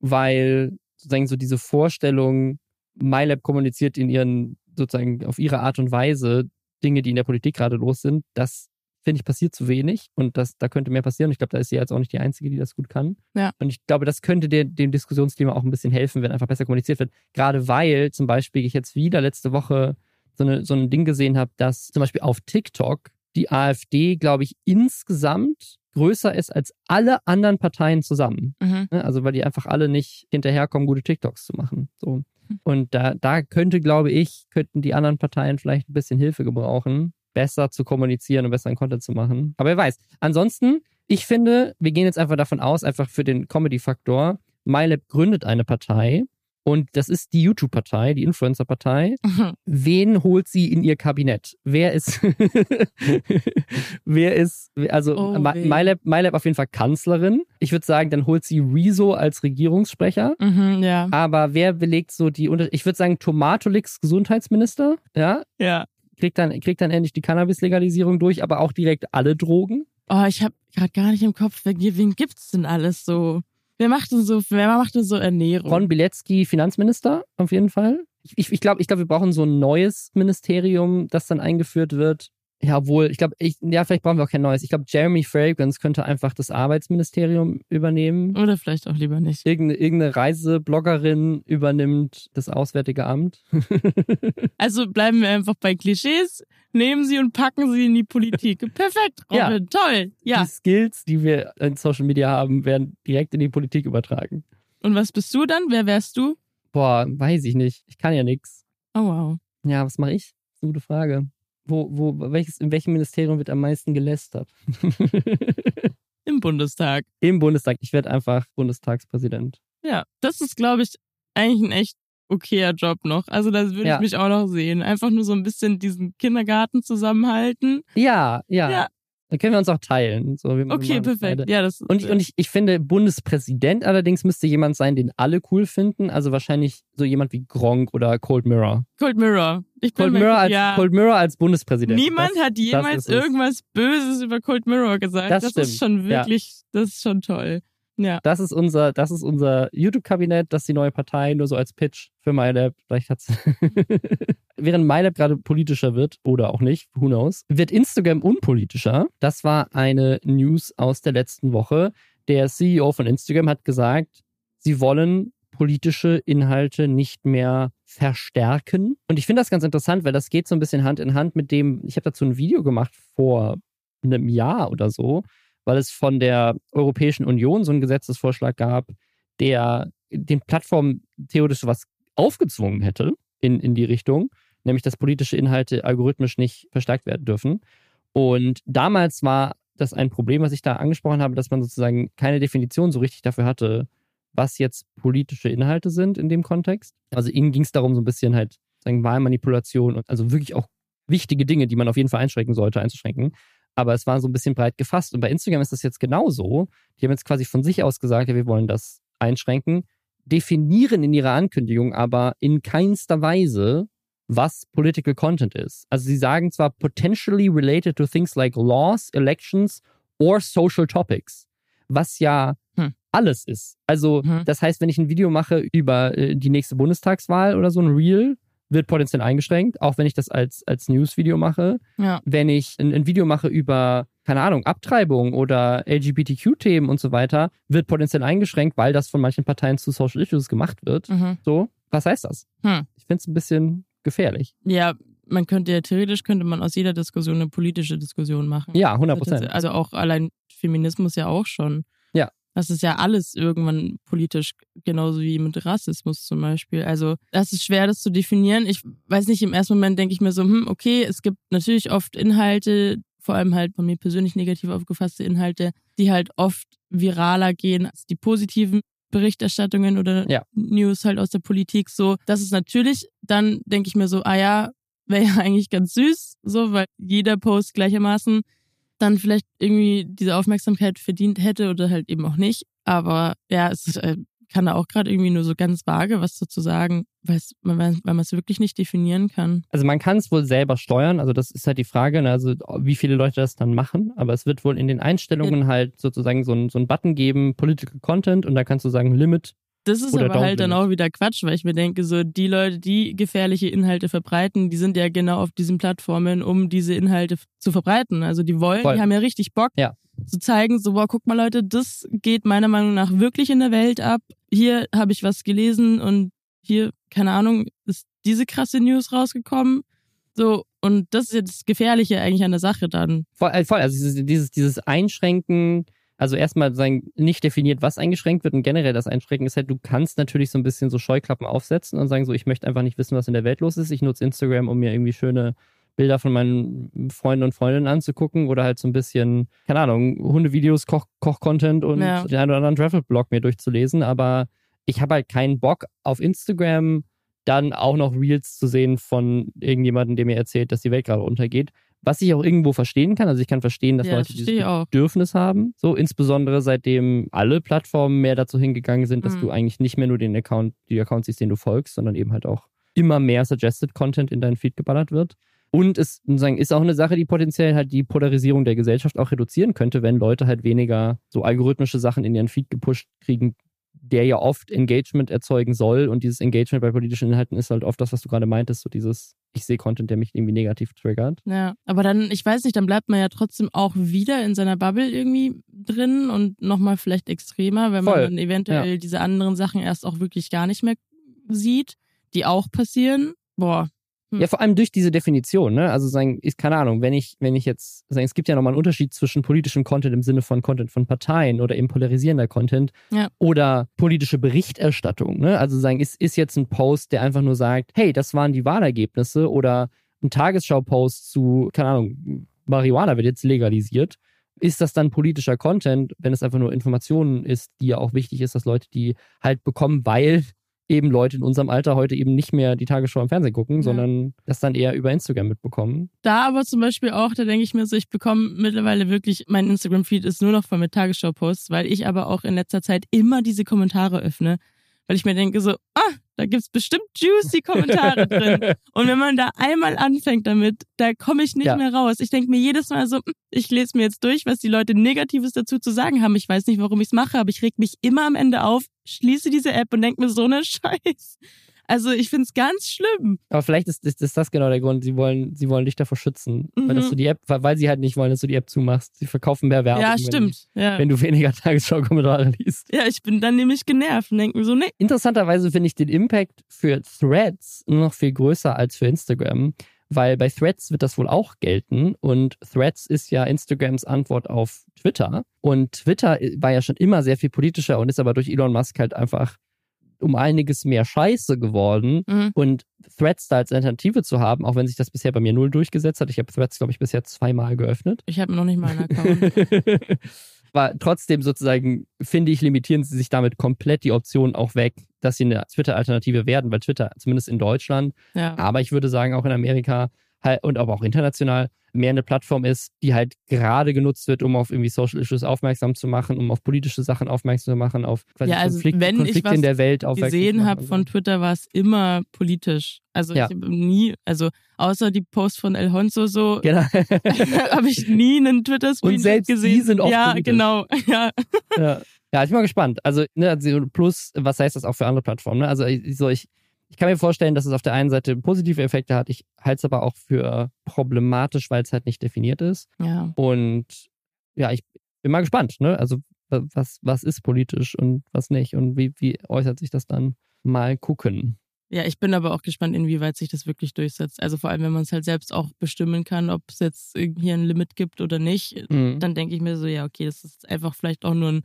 weil sozusagen so diese Vorstellung, MyLab kommuniziert in ihren, sozusagen auf ihre Art und Weise Dinge, die in der Politik gerade los sind, das finde ich passiert zu wenig und das, da könnte mehr passieren. Ich glaube, da ist sie jetzt auch nicht die Einzige, die das gut kann. Ja. Und ich glaube, das könnte der, dem Diskussionsklima auch ein bisschen helfen, wenn einfach besser kommuniziert wird. Gerade weil zum Beispiel ich jetzt wieder letzte Woche so, eine, so ein Ding gesehen habe, dass zum Beispiel auf TikTok die AfD, glaube ich, insgesamt größer ist als alle anderen Parteien zusammen. Mhm. Ne? Also weil die einfach alle nicht hinterherkommen, gute TikToks zu machen. So. Hm. Und da, da könnte, glaube ich, könnten die anderen Parteien vielleicht ein bisschen Hilfe gebrauchen, besser zu kommunizieren und besseren Content zu machen. Aber wer weiß. Ansonsten, ich finde, wir gehen jetzt einfach davon aus, einfach für den Comedy-Faktor, MyLab gründet eine Partei und das ist die YouTube-Partei, die Influencer-Partei. Mhm. Wen holt sie in ihr Kabinett? Wer ist, wer ist, also Oh. MyLab, MyLab auf jeden Fall Kanzlerin. Ich würde sagen, dann holt sie Rezo als Regierungssprecher. Mhm, ja. Aber wer belegt so die Unter Ich würde sagen, Tomatolix Gesundheitsminister, ja, Ja. kriegt dann, kriegt dann endlich die Cannabis-Legalisierung durch, aber auch direkt alle Drogen. Oh, ich habe gerade gar nicht im Kopf, wer, wen gibt's denn alles so? Wer macht denn so, wer macht denn so Ernährung? Ron Bilecki Finanzminister, auf jeden Fall. Ich, ich, ich glaube, ich glaub, wir brauchen so ein neues Ministerium, das dann eingeführt wird. Ja, obwohl, ich glaube, ich, ja, vielleicht brauchen wir auch kein neues. Ich glaube, Jeremy Fragrance könnte einfach das Arbeitsministerium übernehmen. Oder vielleicht auch lieber nicht. Irgendeine, irgendeine Reisebloggerin übernimmt das Auswärtige Amt. Also bleiben wir einfach bei Klischees, nehmen sie und packen sie in die Politik. Perfekt, Ja. Robin, toll. Ja. Die Skills, die wir in Social Media haben, werden direkt in die Politik übertragen. Und was bist du dann? Wer wärst du? Boah, weiß ich nicht. Ich kann ja nix. Oh wow. Ja, was mache ich? Gute Frage. Wo, wo, welches, in welchem Ministerium wird am meisten gelästert? Im Bundestag. Im Bundestag. Ich werde einfach Bundestagspräsident. Ja, das ist, glaube ich, eigentlich ein echt okayer Job noch. Also da würde Ja. ich mich auch noch sehen. Einfach nur so ein bisschen diesen Kindergarten zusammenhalten. Ja, ja. Ja. Dann können wir uns auch teilen. So, Okay, perfekt. beide. Ja, das Und ich, und ich, ich finde, Bundespräsident allerdings müsste jemand sein, den alle cool finden. Also wahrscheinlich so jemand wie Gronk oder Cold Mirror. Cold Mirror. Ich bin Cold mir- Mirror als, ja. Cold Mirror als Bundespräsident. Niemand das, hat jemals irgendwas Böses über Cold Mirror gesagt. Das Das, ist schon ja. wirklich, das ist schon toll. Ja. Das ist unser, das ist unser YouTube-Kabinett, das ist die neue Partei, nur so als Pitch für MyLab. Vielleicht hat's. Während MyLab gerade politischer wird, oder auch nicht, who knows, wird Instagram unpolitischer. Das war eine News aus der letzten Woche. Der CEO von Instagram hat gesagt, sie wollen politische Inhalte nicht mehr verstärken. Und ich finde das ganz interessant, weil das geht so ein bisschen Hand in Hand mit dem, ich habe dazu ein Video gemacht vor einem Jahr oder so, weil es von der Europäischen Union so einen Gesetzesvorschlag gab, der den Plattformen theoretisch was aufgezwungen hätte in, in die Richtung, nämlich dass politische Inhalte algorithmisch nicht verstärkt werden dürfen. Und damals war das ein Problem, was ich da angesprochen habe, dass man sozusagen keine Definition so richtig dafür hatte, was jetzt politische Inhalte sind in dem Kontext. Also ihnen ging es darum, so ein bisschen halt sagen Wahlmanipulation und also wirklich auch wichtige Dinge, die man auf jeden Fall einschränken sollte, einzuschränken. Aber es war so ein bisschen breit gefasst. Und bei Instagram ist das jetzt genauso. Die haben jetzt quasi von sich aus gesagt, ja, wir wollen das einschränken, definieren in ihrer Ankündigung aber in keinster Weise, was Political Content ist. Also sie sagen zwar potentially related to things like laws, elections or social topics, was ja hm. alles ist. Also hm. das heißt, wenn ich ein Video mache über äh, die nächste Bundestagswahl oder so ein Reel, wird potenziell eingeschränkt, auch wenn ich das als, als News-Video mache. Ja. Wenn ich ein, ein, Video mache über, keine Ahnung, Abtreibung oder LGBTQ-Themen und so weiter, wird potenziell eingeschränkt, weil das von manchen Parteien zu Social Issues gemacht wird. Mhm. So, was heißt das? Hm. Ich finde es ein bisschen gefährlich. Ja, man könnte ja theoretisch könnte man aus jeder Diskussion eine politische Diskussion machen. Ja, 100 Prozent. Also auch allein Feminismus ja auch schon. Ja. Das ist ja alles irgendwann politisch, genauso wie mit Rassismus zum Beispiel. Also das ist schwer, das zu definieren. Ich weiß nicht, im ersten Moment denke ich mir so, hm, okay, es gibt natürlich oft Inhalte, vor allem halt von mir persönlich negativ aufgefasste Inhalte, die halt oft viraler gehen als die positiven Berichterstattungen oder ja. News halt aus der Politik. So, das ist natürlich, dann denke ich mir so, ah ja, wäre ja eigentlich ganz süß, so, weil jeder Post gleichermaßen dann vielleicht irgendwie diese Aufmerksamkeit verdient hätte oder halt eben auch nicht. Aber ja, es äh, kann da auch gerade irgendwie nur so ganz vage was dazu sagen, weil man es wirklich nicht definieren kann. Also man kann es wohl selber steuern, also das ist halt die Frage, ne? also wie viele Leute das dann machen, aber es wird wohl in den Einstellungen ja. halt sozusagen so ein, so ein Button geben, Political Content und da kannst du sagen Limit das ist aber halt dann auch wieder Quatsch, weil ich mir denke, so die Leute, die gefährliche Inhalte verbreiten, die sind ja genau auf diesen Plattformen, um diese Inhalte zu verbreiten. Also die wollen, Voll. die haben ja richtig Bock ja. zu zeigen, so, boah, guck mal Leute, das geht meiner Meinung nach wirklich in der Welt ab. Hier habe ich was gelesen und hier, keine Ahnung, ist diese krasse News rausgekommen. So, und das ist ja das Gefährliche eigentlich an der Sache dann. Voll, äh, voll also dieses, dieses Einschränken also erstmal sagen, nicht definiert, was eingeschränkt wird und generell das Einschränken ist halt, du kannst natürlich so ein bisschen so Scheuklappen aufsetzen und sagen so, ich möchte einfach nicht wissen, was in der Welt los ist. Ich nutze Instagram, um mir irgendwie schöne Bilder von meinen Freunden und Freundinnen anzugucken oder halt so ein bisschen, keine Ahnung, Hundevideos, Koch, Koch-Content und ja. den einen oder anderen Travel-Blog mir durchzulesen. Aber ich habe halt keinen Bock auf Instagram dann auch noch Reels zu sehen von irgendjemandem, der mir erzählt, dass die Welt gerade untergeht. Was ich auch irgendwo verstehen kann. Also ich kann verstehen, dass ja, Leute dieses Bedürfnis haben. So insbesondere seitdem alle Plattformen mehr dazu hingegangen sind, dass mhm. du eigentlich nicht mehr nur den Account, die Accounts siehst, den du folgst, sondern eben halt auch immer mehr Suggested Content in deinen Feed geballert wird. Und es ist auch eine Sache, die potenziell halt die Polarisierung der Gesellschaft auch reduzieren könnte, wenn Leute halt weniger so algorithmische Sachen in ihren Feed gepusht kriegen, der ja oft Engagement erzeugen soll. Und dieses Engagement bei politischen Inhalten ist halt oft das, was du gerade meintest, so dieses, ich sehe Content, der mich irgendwie negativ triggert. Ja, aber dann, ich weiß nicht, dann bleibt man ja trotzdem auch wieder in seiner Bubble irgendwie drin und nochmal vielleicht extremer, wenn Voll. man dann eventuell ja. diese anderen Sachen erst auch wirklich gar nicht mehr sieht, die auch passieren. Boah, hm. Ja, vor allem durch diese Definition, ne? Also sagen, ist keine Ahnung, wenn ich, wenn ich jetzt, sagen, es gibt ja nochmal einen Unterschied zwischen politischem Content im Sinne von Content von Parteien oder eben polarisierender Content ja. oder politische Berichterstattung, ne? Also sagen, ist, ist jetzt ein Post, der einfach nur sagt, hey, das waren die Wahlergebnisse oder ein Tagesschau-Post zu, keine Ahnung, Marihuana wird jetzt legalisiert. Ist das dann politischer Content, wenn es einfach nur Informationen ist, die ja auch wichtig ist, dass Leute die halt bekommen, weil eben Leute in unserem Alter heute eben nicht mehr die Tagesschau im Fernsehen gucken, ja. sondern das dann eher über Instagram mitbekommen. Da aber zum Beispiel auch, da denke ich mir so, ich bekomme mittlerweile wirklich, mein Instagram-Feed ist nur noch voll mit Tagesschau-Posts, weil ich aber auch in letzter Zeit immer diese Kommentare öffne weil ich mir denke so, ah, da gibt's bestimmt juicy Kommentare drin. Und wenn man da einmal anfängt damit, da komme ich nicht ja. mehr raus. Ich denke mir jedes Mal so, hm, ich lese mir jetzt durch, was die Leute Negatives dazu zu sagen haben. Ich weiß nicht, warum ich's mache, aber ich reg mich immer am Ende auf, schließe diese App und denke mir so eine Scheiß. Also ich finde es ganz schlimm. Aber vielleicht ist, ist, ist, das genau der Grund. Sie wollen, sie wollen dich davor schützen. Mhm. Weil, du die App, weil sie halt nicht wollen, dass du die App zumachst. Sie verkaufen mehr Werbung. Ja, stimmt. Wenn, ja. wenn du weniger Tagesschau-Kommentare liest. Ja, ich bin dann nämlich genervt und denke mir so, nee. Interessanterweise finde ich den Impact für Threads noch viel größer als für Instagram. Weil bei Threads wird das wohl auch gelten. Und Threads ist ja Instagrams Antwort auf Twitter. Und Twitter war ja schon immer sehr viel politischer und ist aber durch Elon Musk halt einfach um einiges mehr Scheiße geworden. Mhm. Und Threads da als Alternative zu haben, auch wenn sich das bisher bei mir null durchgesetzt hat. Ich habe Threads, glaube ich, bisher zweimal geöffnet. Ich habe noch nicht mal einen Account. Aber trotzdem sozusagen, finde ich, limitieren sie sich damit komplett die Option auch weg, dass sie eine Twitter-Alternative werden, weil Twitter, zumindest in Deutschland, ja. aber ich würde sagen auch in Amerika halt, und aber auch international, mehr eine Plattform ist, die halt gerade genutzt wird, um auf irgendwie Social Issues aufmerksam zu machen, um auf politische Sachen aufmerksam zu machen, auf quasi Ja, also Konflikte, wenn ich Konflikte was in der Welt aufmerksam gesehen habe von. Twitter, war es immer politisch. Also Ja. ich habe nie, also außer die Post von El Honso so, Genau. habe ich nie einen Twitter-Screen Und selbst die gesehen. sind oft Ja, politisch. genau. Ja. ja. ja, ich bin mal gespannt. Also, ne, also plus, was heißt das auch für andere Plattformen? Ne? Also, ich, so, ich, ich kann mir vorstellen, dass es auf der einen Seite positive Effekte hat. Ich halte es aber auch für problematisch, weil es halt nicht definiert ist. ja. Und ja, ich bin mal gespannt. Ne? Also, wa- was, was ist politisch und was nicht? Und wie, wie äußert sich das dann? Mal gucken. Ja, ich bin aber auch gespannt, inwieweit sich das wirklich durchsetzt. Also vor allem, wenn man es halt selbst auch bestimmen kann, ob es jetzt irgendwie ein Limit gibt oder nicht, Mhm. dann denke ich mir so, ja, okay, das ist einfach vielleicht auch nur ein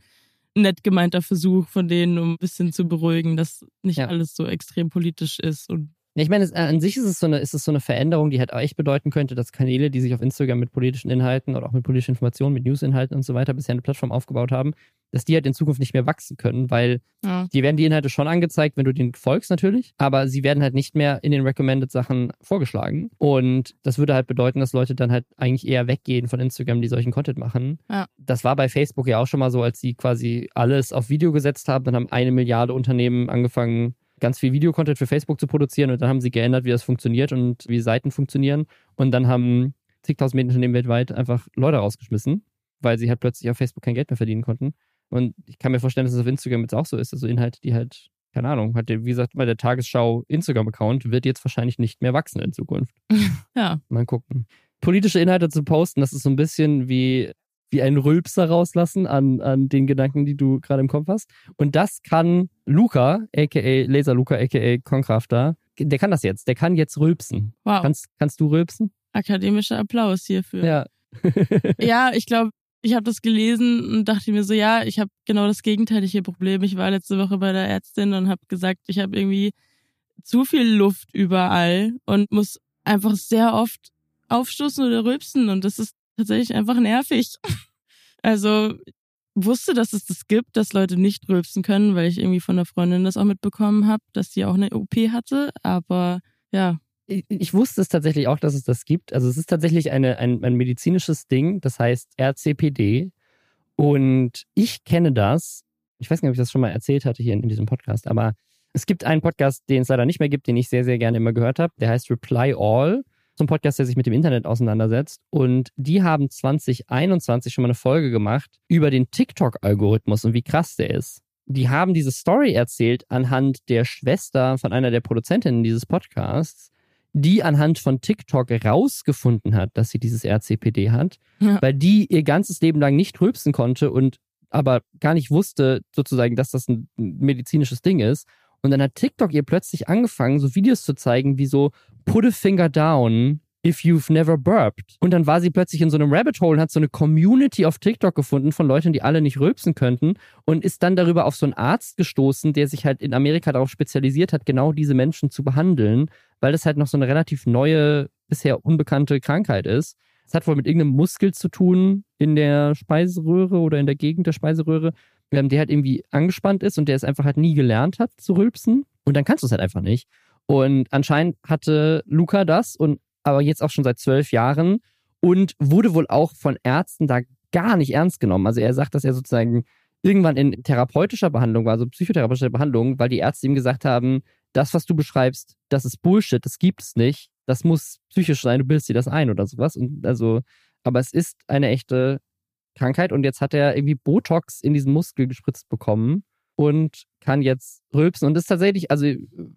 nett gemeinter Versuch von denen, um ein bisschen zu beruhigen, dass nicht Ja. alles so extrem politisch ist. Und Ja, Ich meine, es, äh, an sich ist es, so eine, ist es so eine Veränderung, die halt auch echt bedeuten könnte, dass Kanäle, die sich auf Instagram mit politischen Inhalten oder auch mit politischen Informationen, mit Newsinhalten und so weiter bisher eine Plattform aufgebaut haben, dass die halt in Zukunft nicht mehr wachsen können, weil ja, die werden die Inhalte schon angezeigt, wenn du denen folgst natürlich, aber sie werden halt nicht mehr in den Recommended Sachen vorgeschlagen. Und das würde halt bedeuten, dass Leute dann halt eigentlich eher weggehen von Instagram, die solchen Content machen. Ja. Das war bei Facebook ja auch schon mal so, als sie quasi alles auf Video gesetzt haben, dann haben eine Milliarde Unternehmen angefangen, ganz viel Videocontent für Facebook zu produzieren und dann haben sie geändert, wie das funktioniert und wie Seiten funktionieren. Und dann haben zigtausend Medienunternehmen weltweit einfach Leute rausgeschmissen, weil sie halt plötzlich auf Facebook kein Geld mehr verdienen konnten. Und ich kann mir vorstellen, dass es auf Instagram jetzt auch so ist. Also Inhalte, die halt, keine Ahnung, hat der, wie gesagt, bei der Tagesschau Instagram-Account wird jetzt wahrscheinlich nicht mehr wachsen in Zukunft. ja, Mal gucken. Politische Inhalte zu posten, das ist so ein bisschen wie, wie ein Rülpser rauslassen an, an den Gedanken, die du gerade im Kopf hast. Und das kann Luca, aka Laser Luca, aka Concrafter, der kann das jetzt. Der kann jetzt rülpsen. wow. Kannst, kannst du rülpsen? Akademischer Applaus hierfür. Ja. Ja, ich glaube, ich habe das gelesen und dachte mir so, ja, ich habe genau das gegenteilige Problem. Ich war letzte Woche bei der Ärztin und habe gesagt, ich habe irgendwie zu viel Luft überall und muss einfach sehr oft aufstoßen oder rülpsen und das ist tatsächlich einfach nervig. Also wusste, dass es das gibt, dass Leute nicht rülpsen können, weil ich irgendwie von einer Freundin das auch mitbekommen habe, dass sie auch eine OP hatte, aber ja, Ich, ich wusste es tatsächlich auch, dass es das gibt. Also es ist tatsächlich eine, ein, ein medizinisches Ding, das heißt RCPD. Und ich kenne das, ich weiß nicht, ob ich das schon mal erzählt hatte hier in, in diesem Podcast, aber es gibt einen Podcast, den es leider nicht mehr gibt, den ich sehr, sehr gerne immer gehört habe. Der heißt Reply All. Ein Podcast, der sich mit dem Internet auseinandersetzt. Und die haben 2021 schon mal eine Folge gemacht über den TikTok-Algorithmus und wie krass der ist. Die haben diese Story erzählt anhand der Schwester von einer der Produzentinnen dieses Podcasts, die anhand von TikTok rausgefunden hat, dass sie dieses RCPD hat, Ja. weil die ihr ganzes Leben lang nicht rülpsen konnte und aber gar nicht wusste, sozusagen, dass das ein medizinisches Ding ist. Und dann hat TikTok ihr plötzlich angefangen, so Videos zu zeigen, wie so Put a finger down if you've never burped. Und dann war sie plötzlich in so einem Rabbit Hole und hat so eine Community auf TikTok gefunden von Leuten, die alle nicht rülpsen könnten und ist dann darüber auf so einen Arzt gestoßen, der sich halt in Amerika darauf spezialisiert hat, genau diese Menschen zu behandeln, weil das halt noch so eine relativ neue, bisher unbekannte Krankheit ist. Es hat wohl mit irgendeinem Muskel zu tun in der Speiseröhre oder in der Gegend der Speiseröhre, ähm, der halt irgendwie angespannt ist und der es einfach halt nie gelernt hat zu rülpsen. Und dann kannst du es halt einfach nicht. Und anscheinend hatte Luca das und aber jetzt auch schon seit zwölf Jahren und wurde wohl auch von Ärzten da gar nicht ernst genommen. Also er sagt, dass er sozusagen irgendwann in therapeutischer Behandlung war, also psychotherapeutischer Behandlung, weil die Ärzte ihm gesagt haben, das, was du beschreibst, das ist Bullshit, das gibt es nicht. Das muss psychisch sein, du bildest dir das ein oder sowas. Und also, aber es ist eine echte Krankheit und jetzt hat er irgendwie Botox in diesen Muskel gespritzt bekommen und kann jetzt rülpsen. Und das ist tatsächlich, also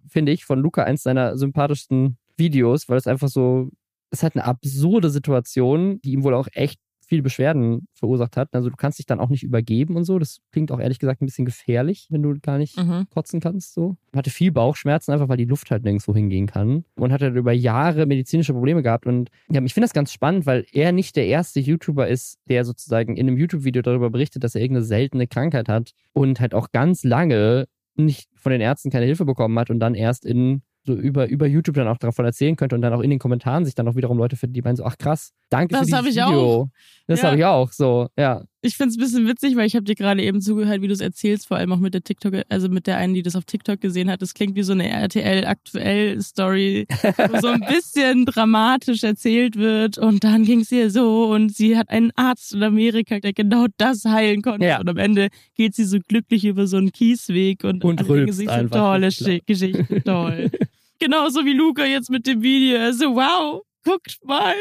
finde ich, von Luca eins seiner sympathischsten Videos, weil es einfach so, es halt eine absurde Situation, die ihm wohl auch echt viele Beschwerden verursacht hat. Also du kannst dich dann auch nicht übergeben und so. Das klingt auch ehrlich gesagt ein bisschen gefährlich, wenn du gar nicht mhm. kotzen kannst. So. Hatte viel Bauchschmerzen, einfach weil die Luft halt nirgendwo hingehen kann. Und hat halt über Jahre medizinische Probleme gehabt. Und ja, ich finde das ganz spannend, weil er nicht der erste YouTuber ist, der sozusagen in einem YouTube-Video darüber berichtet, dass er irgendeine seltene Krankheit hat und halt auch ganz lange nicht von den Ärzten keine Hilfe bekommen hat und dann erst in so über, über YouTube dann auch davon erzählen könnte und dann auch in den Kommentaren sich dann auch wiederum Leute finden, die meinen so, ach krass, danke Das für dieses ich Video. auch. Das Ja. habe ich auch, so, ja. Ich find's ein bisschen witzig, weil ich habe dir gerade eben zugehört, wie du es erzählst, vor allem auch mit der TikTok, also mit der einen, die das auf TikTok gesehen hat. Das klingt wie so eine RTL aktuell Story, wo so ein bisschen dramatisch erzählt wird und dann ging's ihr so und sie hat einen Arzt in Amerika, der genau das heilen konnte Ja. und am Ende geht sie so glücklich über so einen Kiesweg und, Und rülpst sich so tolle Geschichte, toll. Genauso wie Luca jetzt mit dem Video, Er so wow, guckt mal.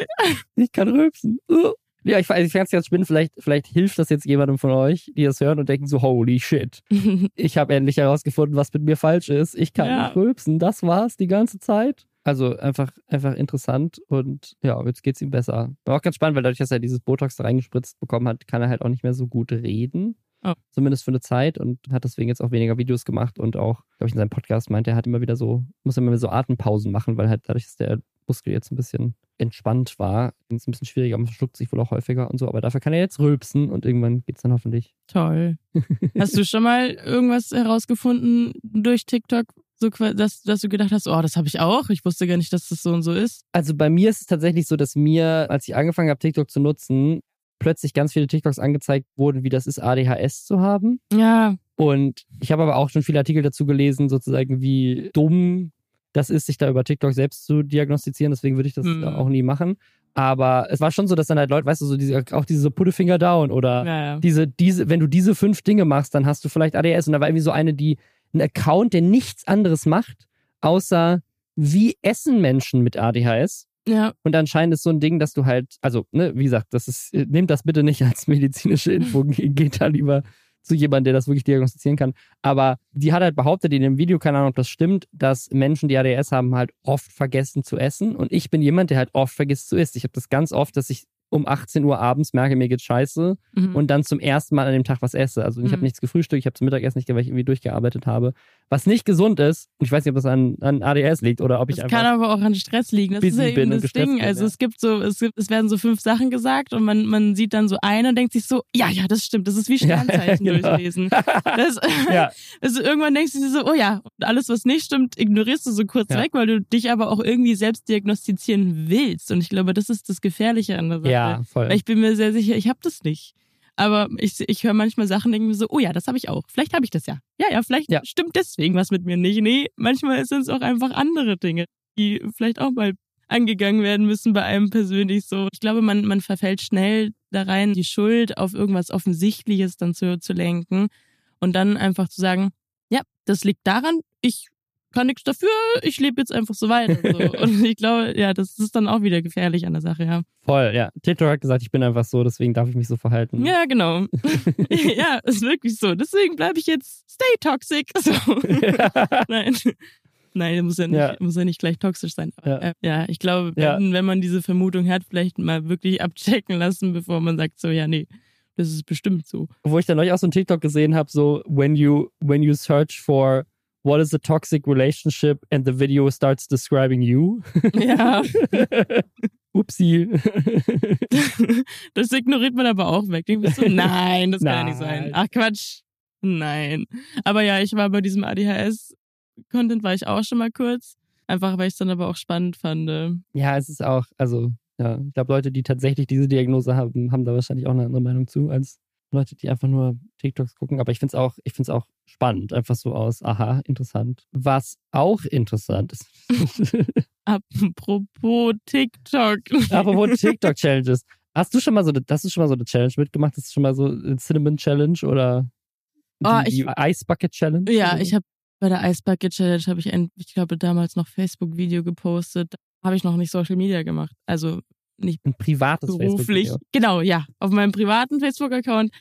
Ich kann rülpsen. Uh. Ja, ich, ich fand's ganz spannend. Vielleicht, vielleicht hilft das jetzt jemandem von euch, die das hören und denken so, holy shit. Ich habe endlich herausgefunden, was mit mir falsch ist. Ich kann Ja. nicht rülpsen. Das war's die ganze Zeit. Also einfach, einfach interessant und ja, jetzt geht's ihm besser. War auch ganz spannend, weil dadurch, dass er dieses Botox da reingespritzt bekommen hat, kann er halt auch nicht mehr so gut reden. Oh. Zumindest für eine Zeit und hat deswegen jetzt auch weniger Videos gemacht und auch, glaube ich, in seinem Podcast meinte er, hat immer wieder so, muss immer so Atempausen machen, weil halt dadurch, dass der Muskel jetzt ein bisschen entspannt war, es ein bisschen schwieriger, man verschluckt sich wohl auch häufiger und so, aber dafür kann er jetzt rülpsen und irgendwann geht's dann hoffentlich. Toll. Hast du schon mal irgendwas herausgefunden durch TikTok, so, dass, dass du gedacht hast, oh, das habe ich auch. Ich wusste gar nicht, dass das so und so ist. Also bei mir ist es tatsächlich so, dass mir, als ich angefangen habe, TikTok zu nutzen, plötzlich ganz viele TikToks angezeigt wurden, wie das ist, ADHS zu haben. Ja, Und ich habe aber auch schon viele Artikel dazu gelesen, sozusagen, wie dumm das ist, sich da über TikTok selbst zu diagnostizieren. Deswegen würde ich das Hm. auch nie machen. Aber es war schon so, dass dann halt Leute, weißt du, so diese, auch diese so down oder ja, ja. diese, diese, wenn du diese fünf Dinge machst, dann hast du vielleicht ADHS. Und da war irgendwie so eine, die, ein Account, der nichts anderes macht, außer wie essen Menschen mit ADHS. Ja, Und anscheinend ist so ein Ding, dass du halt, also, ne, wie gesagt, das ist, äh, nehmt das bitte nicht als medizinische Info, ge- geht da lieber zu jemandem, der das wirklich diagnostizieren kann. Aber die hat halt behauptet in dem Video, keine Ahnung, ob das stimmt, dass Menschen, die ADS haben, halt oft vergessen zu essen. Und ich bin jemand, der halt oft vergisst zu essen. Ich habe das ganz oft, dass ich um 18 Uhr abends merke, mir geht's scheiße mhm. und dann zum ersten Mal an dem Tag was esse. Also ich habe Mhm. nichts gefrühstückt, ich habe zum Mittagessen nicht, weil ich irgendwie durchgearbeitet habe. Was nicht gesund ist, und ich weiß nicht, ob das an, an ADS liegt oder ob ich das einfach. kann aber auch an Stress liegen. Das ist ja eben das Ding. bin, Also ja. es gibt so, es, gibt, es werden so fünf Sachen gesagt und man, man sieht dann so eine und denkt sich so, ja, ja, das stimmt. Das ist wie Ja, Sternzeichen genau. durchlesen. Das, ja, Also irgendwann denkst du dir so, oh ja, und alles, was nicht stimmt, ignorierst du so kurz Ja. weg, weil du dich aber auch irgendwie selbst diagnostizieren willst. Und ich glaube, das ist das Gefährliche an der Sache. Ja, voll. Weil ich bin mir sehr sicher, ich habe das nicht. Aber ich, ich höre manchmal Sachen, denke mir so, oh ja, das habe ich auch. Vielleicht habe ich das ja. Ja, ja, vielleicht Ja. stimmt deswegen was mit mir nicht. Nee, manchmal sind es auch einfach andere Dinge, die vielleicht auch mal angegangen werden müssen bei einem persönlich so. Ich glaube, man, man verfällt schnell da rein, die Schuld auf irgendwas Offensichtliches dann zu, zu lenken und dann einfach zu sagen, ja, das liegt daran, ich kann nichts dafür, ich lebe jetzt einfach so weiter. So. Und ich glaube, ja, das ist dann auch wieder gefährlich an der Sache, ja. Voll, ja. TikTok hat gesagt, ich bin einfach so, deswegen darf ich mich so verhalten. Ja, genau. ja, ist wirklich so. Deswegen bleibe ich jetzt stay toxic. So. Nein. Nein, muss ja nicht, Ja. muss ja nicht gleich toxisch sein. Aber, Ja. äh, ja, ich glaube, Ja. wenn, wenn man diese Vermutung hat, vielleicht mal wirklich abchecken lassen, bevor man sagt, so, ja, nee, das ist bestimmt so. Wo ich dann neulich auch so ein TikTok gesehen habe, so, when you, when you search for what is a toxic relationship and the video starts describing you. Ja, Upsi. das ignoriert man aber auch weg. Man so, nein, das kann ja nicht sein. Nein. Ach Quatsch. Nein. Aber ja, ich war bei diesem ADHS-Content, war ich auch schon mal kurz. Einfach, weil ich es dann aber auch spannend fand. ja, es ist auch, also, ja, ich glaube, Leute, die tatsächlich diese Diagnose haben, haben da wahrscheinlich auch eine andere Meinung zu, als Leute, die einfach nur TikToks gucken. Aber ich finde es auch, ich finde es auch spannend, einfach so aus, aha, interessant. Was auch interessant ist. Apropos TikTok. Apropos TikTok-Challenges. Hast du schon mal so, eine- hast du schon mal so eine Challenge mitgemacht? Hast du schon mal so eine Cinnamon Challenge oder die, Oh, ich- die Ice Bucket Challenge? Ja, oder ich habe bei der Ice Bucket Challenge habe ich ein, ich glaube damals noch Facebook-Video gepostet. Habe ich noch nicht Social Media gemacht. Also so? ein privates beruflich. Genau, ja. Auf meinem privaten Facebook-Account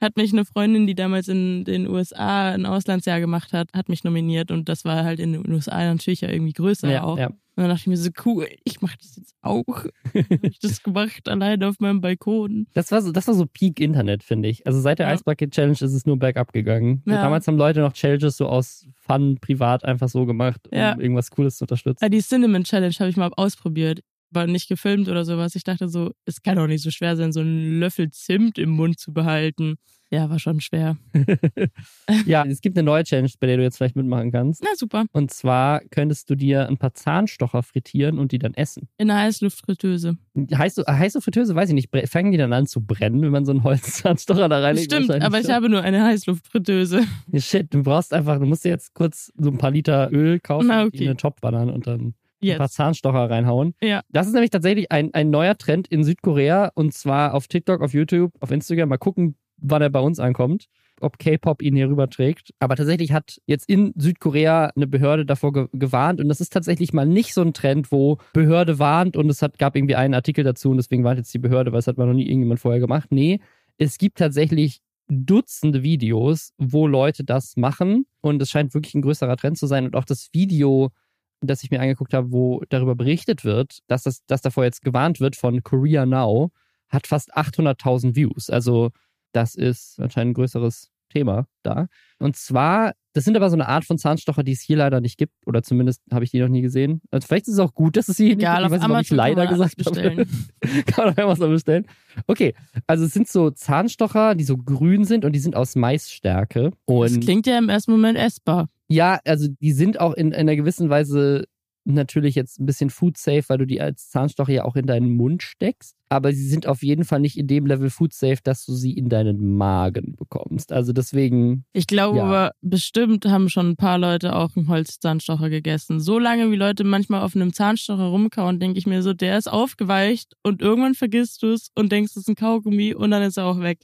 hat mich eine Freundin, die damals in den USA ein Auslandsjahr gemacht hat, hat mich nominiert und das war halt in den USA natürlich ja irgendwie größer Ja, auch. ja. Und dann dachte ich mir so, cool, ich mache das jetzt auch. habe ich das gemacht, alleine auf meinem Balkon. Das war so, das war so Peak Internet, finde ich. Also seit der Ja. Ice Bucket Challenge ist es nur bergab gegangen. Ja. Damals haben Leute noch Challenges so aus Fun, privat einfach so gemacht, um Ja. irgendwas Cooles zu unterstützen. Ja, die Cinnamon Challenge habe ich mal ausprobiert. War nicht gefilmt oder sowas. Ich dachte so, es kann doch nicht so schwer sein, so einen Löffel Zimt im Mund zu behalten. Ja, war schon schwer. ja, es gibt eine neue Challenge, bei der du jetzt vielleicht mitmachen kannst. Na super. Und zwar könntest du dir ein paar Zahnstocher frittieren und die dann essen. In einer Heißluftfritteuse. Heiße, heiße Fritteuse, weiß ich nicht. Fangen die dann an zu brennen, wenn man so einen Holzzahnstocher da reinlegt? Stimmt, aber ich schon. habe nur eine Heißluftfritteuse. Shit, du brauchst einfach, du musst dir jetzt kurz so ein paar Liter Öl kaufen, Na, die in okay. den Topf ballern und dann ein paar Jetzt. Zahnstocher reinhauen. Ja. Das ist nämlich tatsächlich ein, ein neuer Trend in Südkorea und zwar auf TikTok, auf YouTube, auf Instagram. Mal gucken, wann er bei uns ankommt, ob K-Pop ihn hier rüber trägt. Aber tatsächlich hat jetzt in Südkorea eine Behörde davor ge gewarnt und das ist tatsächlich mal nicht so ein Trend, wo Behörde warnt und es hat, gab irgendwie einen Artikel dazu und deswegen warnt jetzt die Behörde, weil es hat mal noch nie irgendjemand vorher gemacht. Nee, es gibt tatsächlich Dutzende Videos, wo Leute das machen und es scheint wirklich ein größerer Trend zu sein und auch das Video das ich mir angeguckt habe, wo darüber berichtet wird, dass, das, dass davor jetzt gewarnt wird von Korea Now, hat fast 800.000 Views. Also das ist anscheinend ein größeres Thema da. Und zwar, das sind aber so eine Art von Zahnstocher, die es hier leider nicht gibt. Oder zumindest habe ich die noch nie gesehen. Also vielleicht ist es auch gut, dass es hier Egal, nicht gibt. Ich weiß nicht, warum ich leider gesagt habe. bestellen. kann man einfach so bestellen. Okay, also es sind so Zahnstocher, die so grün sind und die sind aus Maisstärke. Das Und klingt ja im ersten Moment essbar. Ja, also die sind auch in, in einer gewissen Weise natürlich jetzt ein bisschen food safe, weil du die als Zahnstocher ja auch in deinen Mund steckst. Aber sie sind auf jeden Fall nicht in dem Level food safe, dass du sie in deinen Magen bekommst. Also deswegen, Ich glaube Ja. aber, bestimmt haben schon ein paar Leute auch einen Holzzahnstocher gegessen. So lange, wie Leute manchmal auf einem Zahnstocher rumkauen, denke ich mir so, der ist aufgeweicht und irgendwann vergisst du es und denkst, es ist ein Kaugummi und dann ist er auch weg.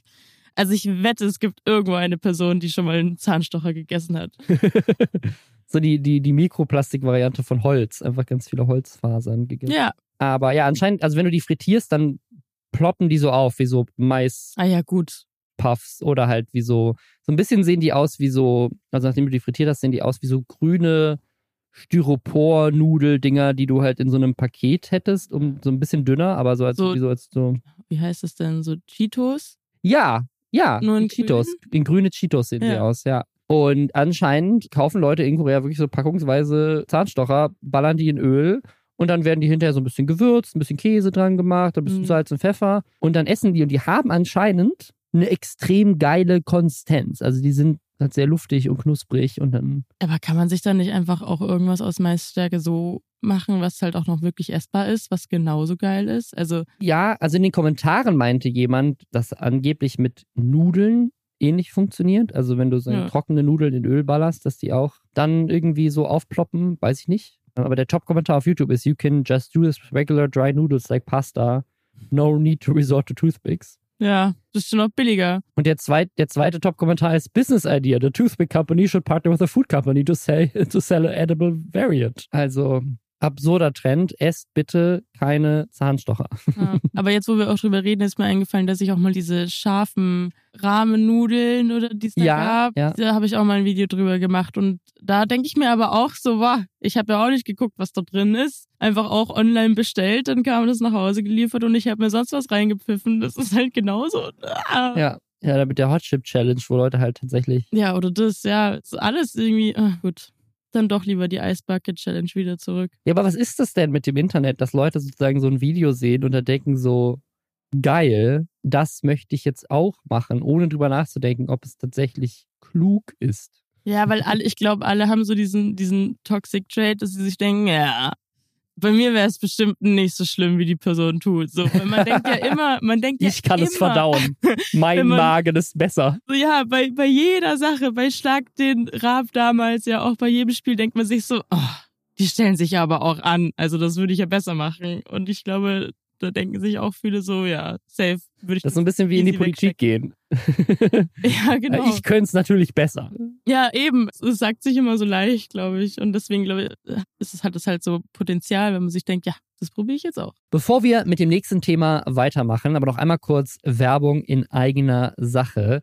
Also ich wette, es gibt irgendwo eine Person, die schon mal einen Zahnstocher gegessen hat. so die, die, die Mikroplastik-Variante von Holz. Einfach ganz viele Holzfasern gegessen. Ja, Aber ja, anscheinend, also wenn du die frittierst, dann ploppen die so auf, wie so Mais. ah ja, gut. Puffs oder halt wie so, so ein bisschen sehen die aus wie so, also nachdem du die frittiert hast, sehen die aus wie so grüne Styropor-Nudel-Dinger, die du halt in so einem Paket hättest, um so ein bisschen dünner, aber so als So- wie so als so. Wie heißt es denn? So Cheetos? Ja, ja, Nur in Cheetos. In grüne Cheetos sehen die Ja. aus, ja. Und anscheinend kaufen Leute in Korea wirklich so packungsweise Zahnstocher, ballern die in Öl und dann werden die hinterher so ein bisschen gewürzt, ein bisschen Käse dran gemacht, ein bisschen Mhm. Salz und Pfeffer und dann essen die und die haben anscheinend eine extrem geile Konsistenz. Also die sind halt sehr luftig und knusprig und dann Aber kann man sich dann nicht einfach auch irgendwas aus Maisstärke so machen, was halt auch noch wirklich essbar ist, was genauso geil ist? Also, ja, also in den Kommentaren meinte jemand, dass angeblich mit Nudeln ähnlich funktioniert. Also wenn du so Ja. trockene Nudeln in Öl ballerst, dass die auch dann irgendwie so aufploppen, weiß ich nicht. Aber der Top-Kommentar auf YouTube ist, you can just do this with regular dry noodles like pasta. No need to resort to toothpicks. Ja, das ist schon noch billiger. Und der, zweit, der zweite Top-Kommentar ist Business Idea. The toothpick company should partner with a food company to sell, to sell an edible variant. Also absurder Trend. Esst bitte keine Zahnstocher. Ja. Aber jetzt, wo wir auch drüber reden, ist mir eingefallen, dass ich auch mal diese scharfen Rahmennudeln oder die es da Ja, gab, ja. da habe ich auch mal ein Video drüber gemacht. Und da denke ich mir aber auch so, wow, ich habe ja auch nicht geguckt, was da drin ist. Einfach auch online bestellt, dann kam das nach Hause geliefert und ich habe mir sonst was reingepfiffen. Das ist halt genauso. Ah. Ja. Ja, mit der Hot Chip Challenge, wo Leute halt tatsächlich. Ja, oder das, ja. Alles irgendwie, ah, gut. Dann doch lieber die Ice Bucket Challenge wieder zurück. Ja, aber was ist das denn mit dem Internet, dass Leute sozusagen so ein Video sehen und da denken so, geil, das möchte ich jetzt auch machen, ohne drüber nachzudenken, ob es tatsächlich klug ist. Ja, weil alle, ich glaube, alle haben so diesen, diesen Toxic Trait, dass sie sich denken, ja, bei mir wäre es bestimmt nicht so schlimm, wie die Person tut. So, man denkt ja immer, man denkt ja Ich kann immer, es verdauen. Mein man- Magen ist besser. So, ja, bei, bei jeder Sache, bei Schlag den Raab damals, ja auch bei jedem Spiel denkt man sich so, oh, die stellen sich aber auch an. Also das würde ich ja besser machen. Und ich glaube, da denken sich auch viele so, ja, safe würde ich Das ist so ein bisschen wie in die Politik gehen. Ja, genau. Ich könnte es natürlich besser. Ja, eben. Es sagt sich immer so leicht, glaube ich. Und deswegen, glaube ich, ist es, hat es halt so Potenzial, wenn man sich denkt, ja, das probiere ich jetzt auch. Bevor wir mit dem nächsten Thema weitermachen, aber noch einmal kurz Werbung in eigener Sache.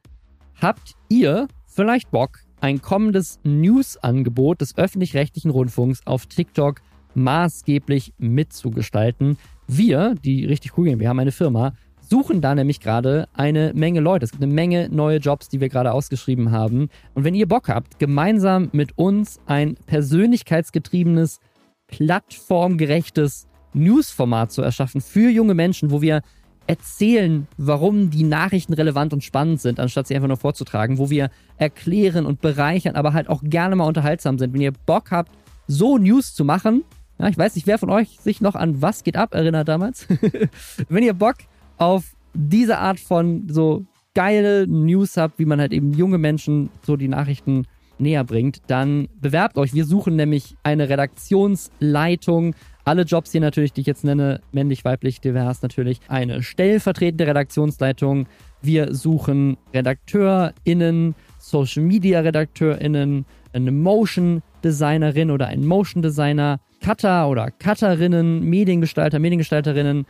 Habt ihr vielleicht Bock, ein kommendes News-Angebot des öffentlich-rechtlichen Rundfunks auf TikTok maßgeblich mitzugestalten? Wir, die richtig cool gehen, wir haben eine Firma, suchen da nämlich gerade eine Menge Leute. Es gibt eine Menge neue Jobs, die wir gerade ausgeschrieben haben. Und wenn ihr Bock habt, gemeinsam mit uns ein persönlichkeitsgetriebenes, plattformgerechtes Newsformat zu erschaffen für junge Menschen, wo wir erzählen, warum die Nachrichten relevant und spannend sind, anstatt sie einfach nur vorzutragen, wo wir erklären und bereichern, aber halt auch gerne mal unterhaltsam sind. Wenn ihr Bock habt, so News zu machen, ja, ich weiß nicht, wer von euch sich noch an Was geht ab erinnert damals. Wenn ihr Bock auf diese Art von so geile News habt, wie man halt eben junge Menschen so die Nachrichten näher bringt, dann bewerbt euch. Wir suchen nämlich eine Redaktionsleitung. Alle Jobs hier natürlich, die ich jetzt nenne, männlich, weiblich, divers natürlich, eine stellvertretende Redaktionsleitung. Wir suchen RedakteurInnen, Social Media RedakteurInnen, eine Motion Designerin oder einen Motion Designer, Cutter oder Cutterinnen, Mediengestalter, Mediengestalterinnen,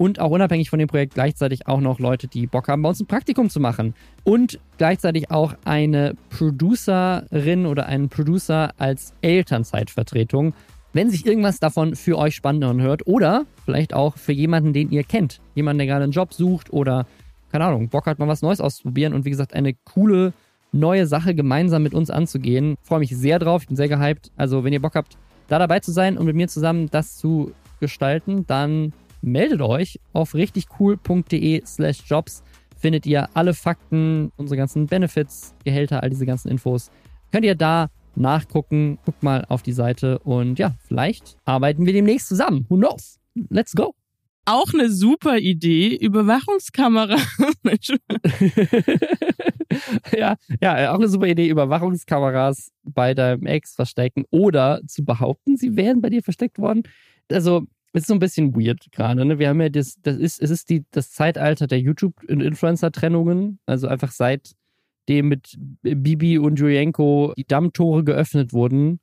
und auch unabhängig von dem Projekt gleichzeitig auch noch Leute, die Bock haben, bei uns ein Praktikum zu machen. Und gleichzeitig auch eine Producerin oder einen Producer als Elternzeitvertretung, wenn sich irgendwas davon für euch spannend anhört oder vielleicht auch für jemanden, den ihr kennt. Jemanden, der gerade einen Job sucht oder, keine Ahnung, Bock hat, mal was Neues auszuprobieren und wie gesagt, eine coole neue Sache gemeinsam mit uns anzugehen. Ich freue mich sehr drauf, ich bin sehr gehypt. Also, wenn ihr Bock habt, da dabei zu sein und mit mir zusammen das zu gestalten, dann meldet euch auf richtigcool.de slash jobs. Findet ihr alle Fakten, unsere ganzen Benefits, Gehälter, all diese ganzen Infos. Könnt ihr da nachgucken. Guckt mal auf die Seite und ja, vielleicht arbeiten wir demnächst zusammen. Who knows? Let's go. Auch eine super Idee, Überwachungskamera. ja, ja, auch eine super Idee, Überwachungskameras bei deinem Ex verstecken oder zu behaupten, sie wären bei dir versteckt worden. Also, ist so ein bisschen weird gerade. Ne? Wir haben ja das, das ist, es ist die, das Zeitalter der YouTube-Influencer-Trennungen. Also einfach seitdem mit Bibi und Julienko die Dammtore geöffnet wurden,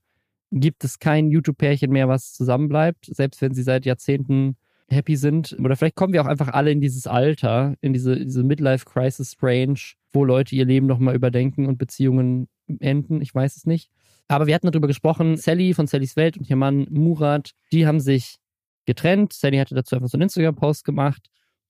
gibt es kein YouTube-Pärchen mehr, was zusammenbleibt, selbst wenn sie seit Jahrzehnten happy sind. Oder vielleicht kommen wir auch einfach alle in dieses Alter, in diese, diese Midlife-Crisis-Range, wo Leute ihr Leben nochmal überdenken und Beziehungen enden. Ich weiß es nicht. Aber wir hatten darüber gesprochen, Sally von Sallys Welt und ihr Mann Murat, die haben sich getrennt. Sandy hatte dazu einfach so einen Instagram-Post gemacht.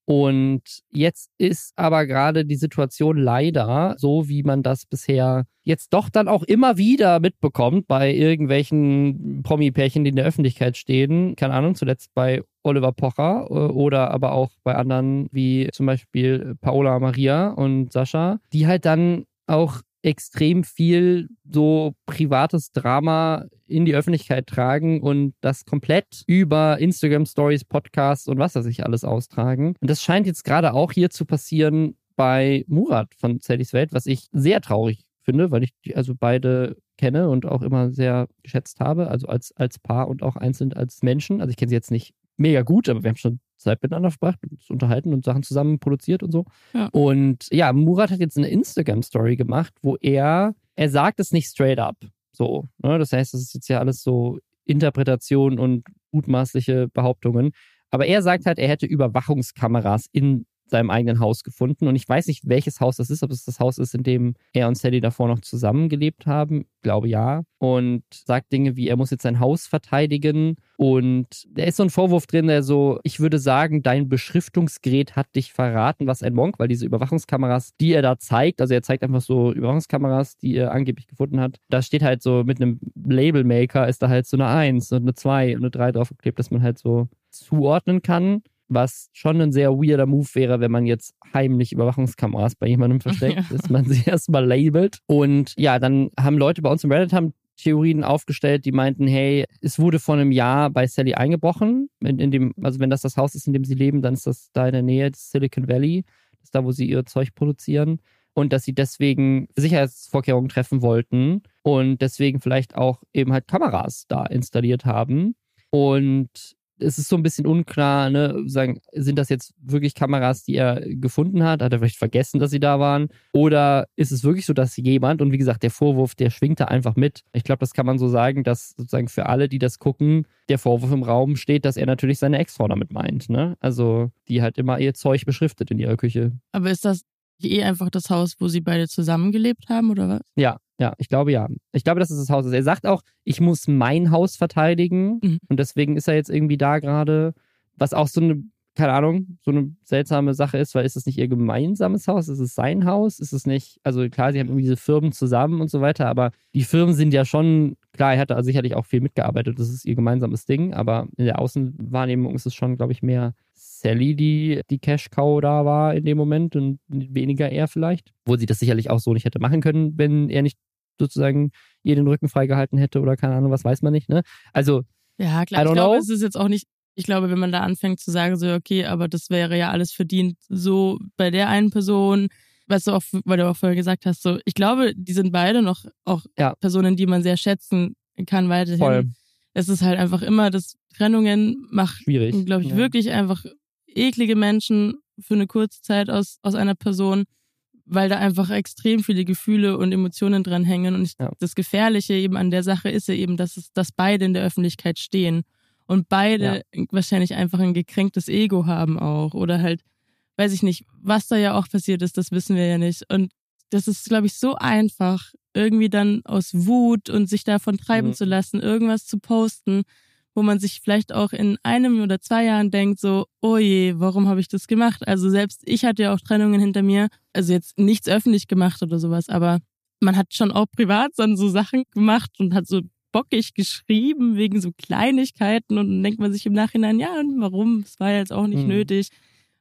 Und jetzt ist aber gerade die Situation leider so, wie man das bisher jetzt doch dann auch immer wieder mitbekommt bei irgendwelchen Promi-Pärchen, die in der Öffentlichkeit stehen. Keine Ahnung, zuletzt bei Oliver Pocher äh, oder aber auch bei anderen wie zum Beispiel Paola Maria und Sascha, die halt dann auch extrem viel so privates Drama in die Öffentlichkeit tragen und das komplett über Instagram Stories, Podcasts und was weiß ich alles austragen. Und das scheint jetzt gerade auch hier zu passieren bei Murat von Sallys Welt, was ich sehr traurig finde, weil ich die also beide kenne und auch immer sehr geschätzt habe, also als, als Paar und auch einzeln als Menschen. Also ich kenne sie jetzt nicht mega gut, aber wir haben schon Zeit miteinander verbracht, uns unterhalten und Sachen zusammen produziert und so. Ja. Und ja, Murat hat jetzt eine Instagram-Story gemacht, wo er, er sagt es nicht straight up. So, ne? Das heißt, das ist jetzt ja alles so Interpretation und mutmaßliche Behauptungen. Aber er sagt halt, er hätte Überwachungskameras in seinem eigenen Haus gefunden. Und ich weiß nicht, welches Haus das ist, ob es das Haus ist, in dem er und Sally davor noch zusammengelebt haben. Ich glaube ja. Und sagt Dinge wie, er muss jetzt sein Haus verteidigen. Und da ist so ein Vorwurf drin, der so, ich würde sagen, dein Beschriftungsgerät hat dich verraten, was ein Monk, weil diese Überwachungskameras, die er da zeigt, also er zeigt einfach so Überwachungskameras, die er angeblich gefunden hat, da steht halt so mit einem Labelmaker ist da halt so eine 1 und eine 2 und eine 3 draufgeklebt, dass man halt so zuordnen kann was schon ein sehr weirder Move wäre, wenn man jetzt heimlich Überwachungskameras bei jemandem versteckt, ja. dass man sie erstmal labelt. Und ja, dann haben Leute bei uns im Reddit haben Theorien aufgestellt, die meinten, hey, es wurde vor einem Jahr bei Sally eingebrochen. In, in, dem, also wenn das das Haus ist, in dem sie leben, dann ist das da in der Nähe des Silicon Valley. Das ist da, wo sie ihr Zeug produzieren. Und dass sie deswegen Sicherheitsvorkehrungen treffen wollten und deswegen vielleicht auch eben halt Kameras da installiert haben. Und es ist so ein bisschen unklar, ne, sagen, sind das jetzt wirklich Kameras, die er gefunden hat? Hat er vielleicht vergessen, dass sie da waren? Oder ist es wirklich so, dass jemand, und wie gesagt, der Vorwurf, der schwingt da einfach mit. Ich glaube, das kann man so sagen, dass sozusagen für alle, die das gucken, der Vorwurf im Raum steht, dass er natürlich seine Ex-Frau damit meint, ne? Also, die halt immer ihr Zeug beschriftet in ihrer Küche. Aber ist das eh einfach das Haus, wo sie beide zusammengelebt haben, oder was? Ja, ja, ich glaube ja. Ich glaube, dass es das Haus ist. Er sagt auch, ich muss mein Haus verteidigen mhm. und deswegen ist er jetzt irgendwie da gerade, was auch so eine, keine Ahnung, so eine seltsame Sache ist, weil ist es nicht ihr gemeinsames Haus? Ist es sein Haus? Ist es nicht, also klar, sie haben irgendwie diese Firmen zusammen und so weiter, aber die Firmen sind ja schon, klar, er hat da sicherlich auch viel mitgearbeitet, das ist ihr gemeinsames Ding, aber in der Außenwahrnehmung ist es schon, glaube ich, mehr Sally die, die Cash-Cow da war in dem Moment und weniger er vielleicht. Wo sie das sicherlich auch so nicht hätte machen können, wenn er nicht sozusagen ihr den Rücken freigehalten hätte oder keine Ahnung, was weiß man nicht. Ne? Also, ja, klar, ich glaube, es ist jetzt auch nicht, ich glaube, wenn man da anfängt zu sagen, so, okay, aber das wäre ja alles verdient, so bei der einen Person, was du auch, weil du auch vorher gesagt hast, so, ich glaube, die sind beide noch auch ja. Personen, die man sehr schätzen kann weiterhin. Voll. Es ist halt einfach immer, dass Trennungen macht, glaube ich, ja. wirklich einfach eklige Menschen für eine kurze Zeit aus, aus einer Person weil da einfach extrem viele Gefühle und Emotionen dran hängen. Und ich, ja. das Gefährliche eben an der Sache ist ja eben, dass, es, dass beide in der Öffentlichkeit stehen und beide ja. wahrscheinlich einfach ein gekränktes Ego haben auch. Oder halt, weiß ich nicht, was da ja auch passiert ist, das wissen wir ja nicht. Und das ist, glaube ich, so einfach, irgendwie dann aus Wut und sich davon treiben mhm. zu lassen, irgendwas zu posten, wo man sich vielleicht auch in einem oder zwei Jahren denkt, so, oh je, warum habe ich das gemacht? Also selbst ich hatte ja auch Trennungen hinter mir, also jetzt nichts öffentlich gemacht oder sowas, aber man hat schon auch privat dann so Sachen gemacht und hat so bockig geschrieben wegen so Kleinigkeiten und dann denkt man sich im Nachhinein, ja, warum? Es war jetzt auch nicht mhm. nötig.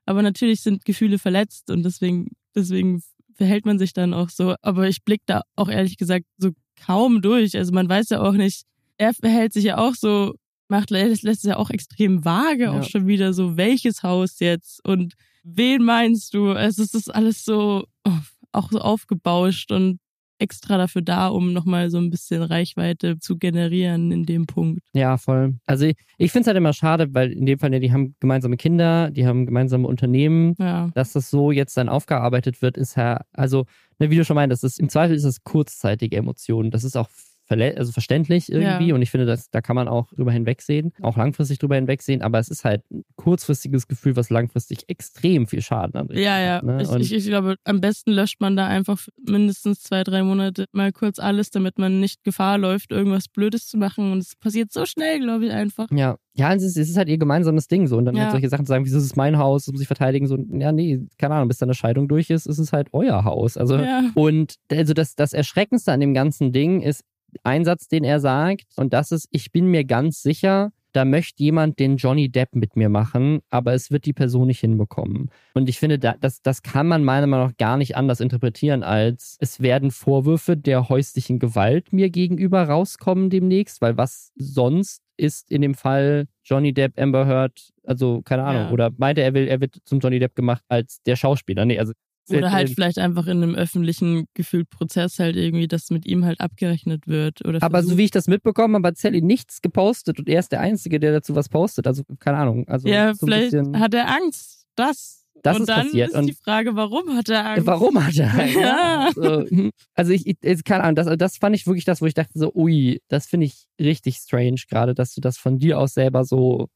Aber natürlich sind Gefühle verletzt und deswegen, deswegen verhält man sich dann auch so. Aber ich blick da auch ehrlich gesagt so kaum durch. Also man weiß ja auch nicht, er verhält sich ja auch so macht lässt es ja auch extrem vage, ja. auch schon wieder so, welches Haus jetzt und wen meinst du? Also es ist alles so oh, auch so aufgebauscht und extra dafür da, um nochmal so ein bisschen Reichweite zu generieren in dem Punkt. Ja, voll. Also ich, ich finde es halt immer schade, weil in dem Fall, ja, die haben gemeinsame Kinder, die haben gemeinsame Unternehmen. Ja. Dass das so jetzt dann aufgearbeitet wird, ist ja, also, ne, wie du schon meintest, ist, im Zweifel ist das kurzzeitige Emotionen. Das ist auch also verständlich irgendwie. Ja. Und ich finde, dass, da kann man auch drüber hinwegsehen, auch langfristig drüber hinwegsehen. Aber es ist halt ein kurzfristiges Gefühl, was langfristig extrem viel Schaden anrichtet. Ja, ja. Ne? Ich, ich, ich, glaube, am besten löscht man da einfach mindestens zwei, drei Monate mal kurz alles, damit man nicht Gefahr läuft, irgendwas Blödes zu machen. Und es passiert so schnell, glaube ich, einfach. Ja. Ja, es ist, es ist halt ihr gemeinsames Ding so. Und dann halt ja. halt solche Sachen zu sagen, wieso ist es mein Haus, das muss ich verteidigen. So, ja, nee, keine Ahnung, bis dann eine Scheidung durch ist, ist es halt euer Haus. Also, ja. und also das, das Erschreckendste an dem ganzen Ding ist, Einsatz, den er sagt. Und das ist, ich bin mir ganz sicher, da möchte jemand den Johnny Depp mit mir machen, aber es wird die Person nicht hinbekommen. Und ich finde, das, das kann man meiner Meinung nach gar nicht anders interpretieren, als es werden Vorwürfe der häuslichen Gewalt mir gegenüber rauskommen demnächst, weil was sonst ist in dem Fall Johnny Depp, Amber Heard, also keine Ahnung, ja. oder meinte er will, er wird zum Johnny Depp gemacht als der Schauspieler. Nee, also oder halt vielleicht einfach in einem öffentlichen gefühlt Prozess halt irgendwie, dass mit ihm halt abgerechnet wird. Oder aber so wie ich das mitbekommen habe, hat Sally nichts gepostet und er ist der Einzige, der dazu was postet. Also keine Ahnung. Also ja, so vielleicht hat er Angst. Das. Das und ist dann passiert. ist die Frage, warum hat er Angst? Warum hat er Angst? Ja. Also, also ich, ich, keine Ahnung, das, das fand ich wirklich das, wo ich dachte so, ui, das finde ich richtig strange gerade, dass du das von dir aus selber so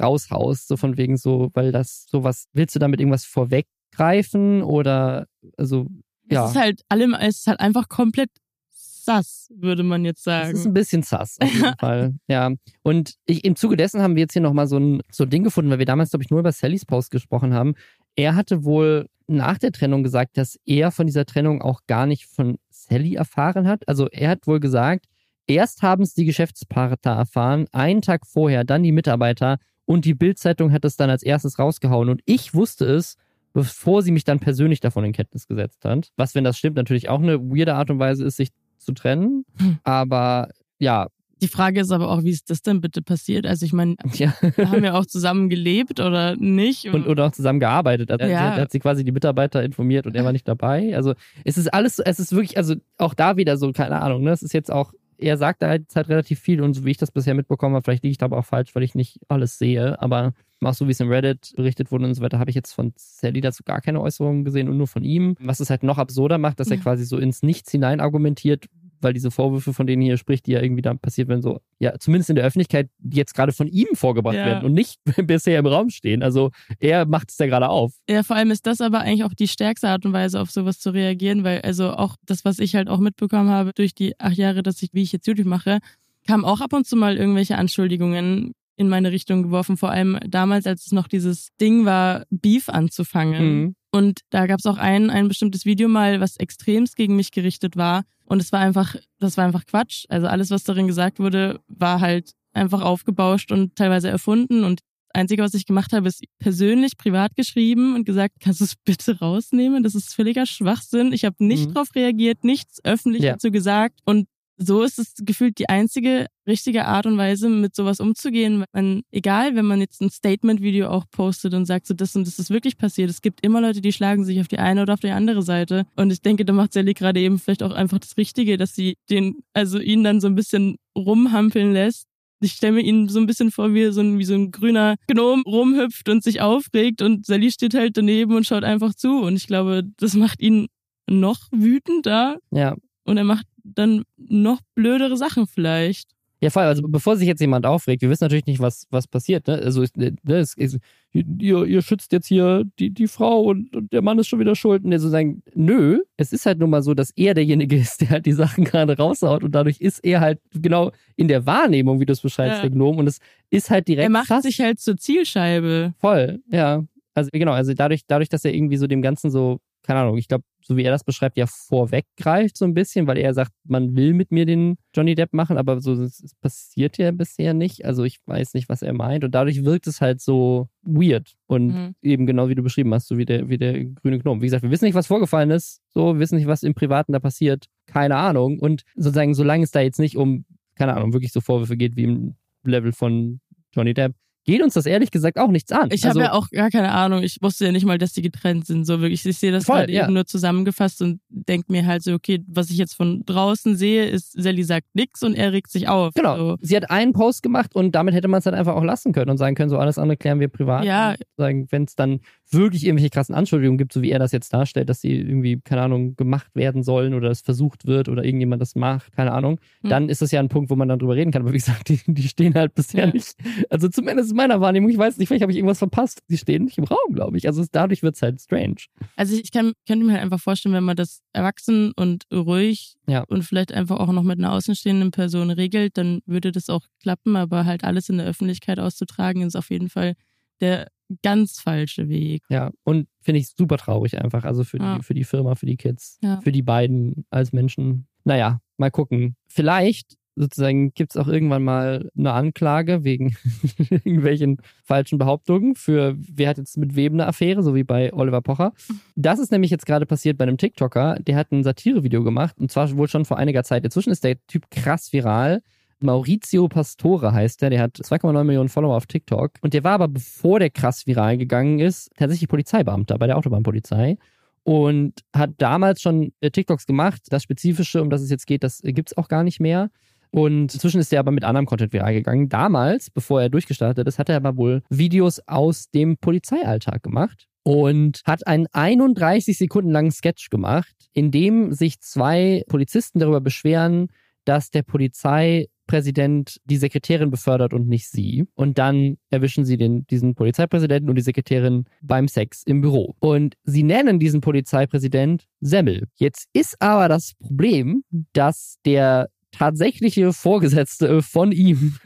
raushaust, so von wegen so, weil das sowas, willst du damit irgendwas vorweg greifen oder also ja. Es ist halt allem, es ist halt einfach komplett sass, würde man jetzt sagen. Es ist ein bisschen sass, auf jeden Fall. Ja. Und ich, im Zuge dessen haben wir jetzt hier nochmal so ein, so ein Ding gefunden, weil wir damals, glaube ich, nur über Sallys Post gesprochen haben. Er hatte wohl nach der Trennung gesagt, dass er von dieser Trennung auch gar nicht von Sally erfahren hat. Also er hat wohl gesagt, erst haben es die Geschäftspartner erfahren, einen Tag vorher, dann die Mitarbeiter und die Bildzeitung hat es dann als erstes rausgehauen. Und ich wusste es, bevor sie mich dann persönlich davon in Kenntnis gesetzt hat. Was, wenn das stimmt, natürlich auch eine weirde Art und Weise ist, sich zu trennen. Hm. Aber ja. Die Frage ist aber auch, wie ist das denn bitte passiert? Also ich meine, ja. haben wir auch zusammen gelebt oder nicht? Und, oder auch zusammen gearbeitet. Also ja. hat, sie quasi die Mitarbeiter informiert und er war nicht dabei. Also es ist alles, es ist wirklich, also auch da wieder so, keine Ahnung, ne? Es ist jetzt auch er sagt da halt, halt relativ viel und so wie ich das bisher mitbekommen habe, vielleicht liege ich da aber auch falsch, weil ich nicht alles sehe, aber auch so wie es im Reddit berichtet wurde und so weiter, habe ich jetzt von Sally dazu gar keine Äußerungen gesehen und nur von ihm. Was es halt noch absurder macht, dass er quasi so ins Nichts hinein argumentiert, weil diese Vorwürfe, von denen hier spricht, die ja irgendwie da passiert werden, so, ja, zumindest in der Öffentlichkeit, die jetzt gerade von ihm vorgebracht ja. werden und nicht bisher im Raum stehen. Also er macht es ja gerade auf. Ja, vor allem ist das aber eigentlich auch die stärkste Art und Weise, auf sowas zu reagieren, weil also auch das, was ich halt auch mitbekommen habe durch die acht Jahre, dass ich, wie ich jetzt YouTube mache, kam auch ab und zu mal irgendwelche Anschuldigungen in meine Richtung geworfen, vor allem damals, als es noch dieses Ding war, Beef anzufangen. Mhm. Und da gab es auch ein, ein bestimmtes Video mal, was extremst gegen mich gerichtet war. Und es war einfach, das war einfach Quatsch. Also alles, was darin gesagt wurde, war halt einfach aufgebauscht und teilweise erfunden. Und Einzige, was ich gemacht habe, ist persönlich privat geschrieben und gesagt, kannst du es bitte rausnehmen? Das ist völliger Schwachsinn. Ich habe nicht mhm. darauf reagiert, nichts öffentlich ja. dazu gesagt. Und so ist es gefühlt die einzige richtige Art und Weise, mit sowas umzugehen. Man, egal, wenn man jetzt ein Statement-Video auch postet und sagt, so das und das ist wirklich passiert. Es gibt immer Leute, die schlagen sich auf die eine oder auf die andere Seite. Und ich denke, da macht Sally gerade eben vielleicht auch einfach das Richtige, dass sie den, also ihn dann so ein bisschen rumhampeln lässt. Ich stelle mir ihn so ein bisschen vor, wie so ein, wie so ein grüner Gnom rumhüpft und sich aufregt und Sally steht halt daneben und schaut einfach zu. Und ich glaube, das macht ihn noch wütender. Ja. Und er macht dann noch blödere Sachen vielleicht. Ja, vor allem, also bevor sich jetzt jemand aufregt, wir wissen natürlich nicht, was, was passiert. Ne? Also ne, ist, ist, ihr, ihr schützt jetzt hier die, die Frau und, und der Mann ist schon wieder schuld. Und der so sagen, nö, es ist halt nun mal so, dass er derjenige ist, der halt die Sachen gerade raushaut und dadurch ist er halt genau in der Wahrnehmung, wie du es beschreibst, ja. der Gnome. Und es ist halt direkt. Er macht krass. sich halt zur Zielscheibe. Voll, ja. Also genau, also dadurch, dadurch, dass er irgendwie so dem Ganzen so keine Ahnung, ich glaube, so wie er das beschreibt, ja vorweggreift so ein bisschen, weil er sagt, man will mit mir den Johnny Depp machen, aber so es passiert ja bisher nicht. Also ich weiß nicht, was er meint. Und dadurch wirkt es halt so weird. Und mhm. eben genau wie du beschrieben hast, so wie der, wie der grüne Gnome. Wie gesagt, wir wissen nicht, was vorgefallen ist. So, wir wissen nicht, was im Privaten da passiert. Keine Ahnung. Und sozusagen, solange es da jetzt nicht um, keine Ahnung, wirklich so Vorwürfe geht wie im Level von Johnny Depp, geht uns das ehrlich gesagt auch nichts an. Ich also, habe ja auch gar keine Ahnung. Ich wusste ja nicht mal, dass die getrennt sind. So wirklich, ich sehe das voll, halt ja. eben nur zusammengefasst und denke mir halt so, okay, was ich jetzt von draußen sehe, ist, Sally sagt nichts und er regt sich auf. Genau. So. Sie hat einen Post gemacht und damit hätte man es halt einfach auch lassen können und sagen können, so alles andere klären wir privat. Ja. Sagen, wenn es dann wirklich irgendwelche krassen Anschuldigungen gibt, so wie er das jetzt darstellt, dass sie irgendwie, keine Ahnung, gemacht werden sollen oder es versucht wird oder irgendjemand das macht, keine Ahnung, hm. dann ist das ja ein Punkt, wo man dann drüber reden kann. Aber wie gesagt, die, die stehen halt bisher ja. nicht. Also zumindest in meiner Wahrnehmung, ich weiß nicht, vielleicht habe ich irgendwas verpasst. Die stehen nicht im Raum, glaube ich. Also dadurch wird es halt strange. Also ich kann, könnte mir halt einfach vorstellen, wenn man das erwachsen und ruhig ja. und vielleicht einfach auch noch mit einer außenstehenden Person regelt, dann würde das auch klappen. Aber halt alles in der Öffentlichkeit auszutragen, ist auf jeden Fall der ganz falsche Weg. Ja, und finde ich super traurig einfach. Also für, ja. die, für die Firma, für die Kids, ja. für die beiden als Menschen. Naja, mal gucken. Vielleicht sozusagen gibt es auch irgendwann mal eine Anklage wegen irgendwelchen falschen Behauptungen für wer hat jetzt mit wem eine Affäre, so wie bei Oliver Pocher. Das ist nämlich jetzt gerade passiert bei einem TikToker, der hat ein Satirevideo gemacht und zwar wohl schon vor einiger Zeit. Inzwischen ist der Typ krass viral. Maurizio Pastore heißt der, der hat 2,9 Millionen Follower auf TikTok. Und der war aber, bevor der krass viral gegangen ist, tatsächlich Polizeibeamter bei der Autobahnpolizei und hat damals schon äh, TikToks gemacht. Das Spezifische, um das es jetzt geht, das gibt es auch gar nicht mehr. Und inzwischen ist er aber mit anderem Content viral gegangen. Damals, bevor er durchgestartet ist, hat er aber wohl Videos aus dem Polizeialltag gemacht und hat einen 31 Sekunden langen Sketch gemacht, in dem sich zwei Polizisten darüber beschweren, dass der Polizei Präsident die Sekretärin befördert und nicht sie. Und dann erwischen sie den, diesen Polizeipräsidenten und die Sekretärin beim Sex im Büro. Und sie nennen diesen Polizeipräsident Semmel. Jetzt ist aber das Problem, dass der tatsächliche Vorgesetzte von ihm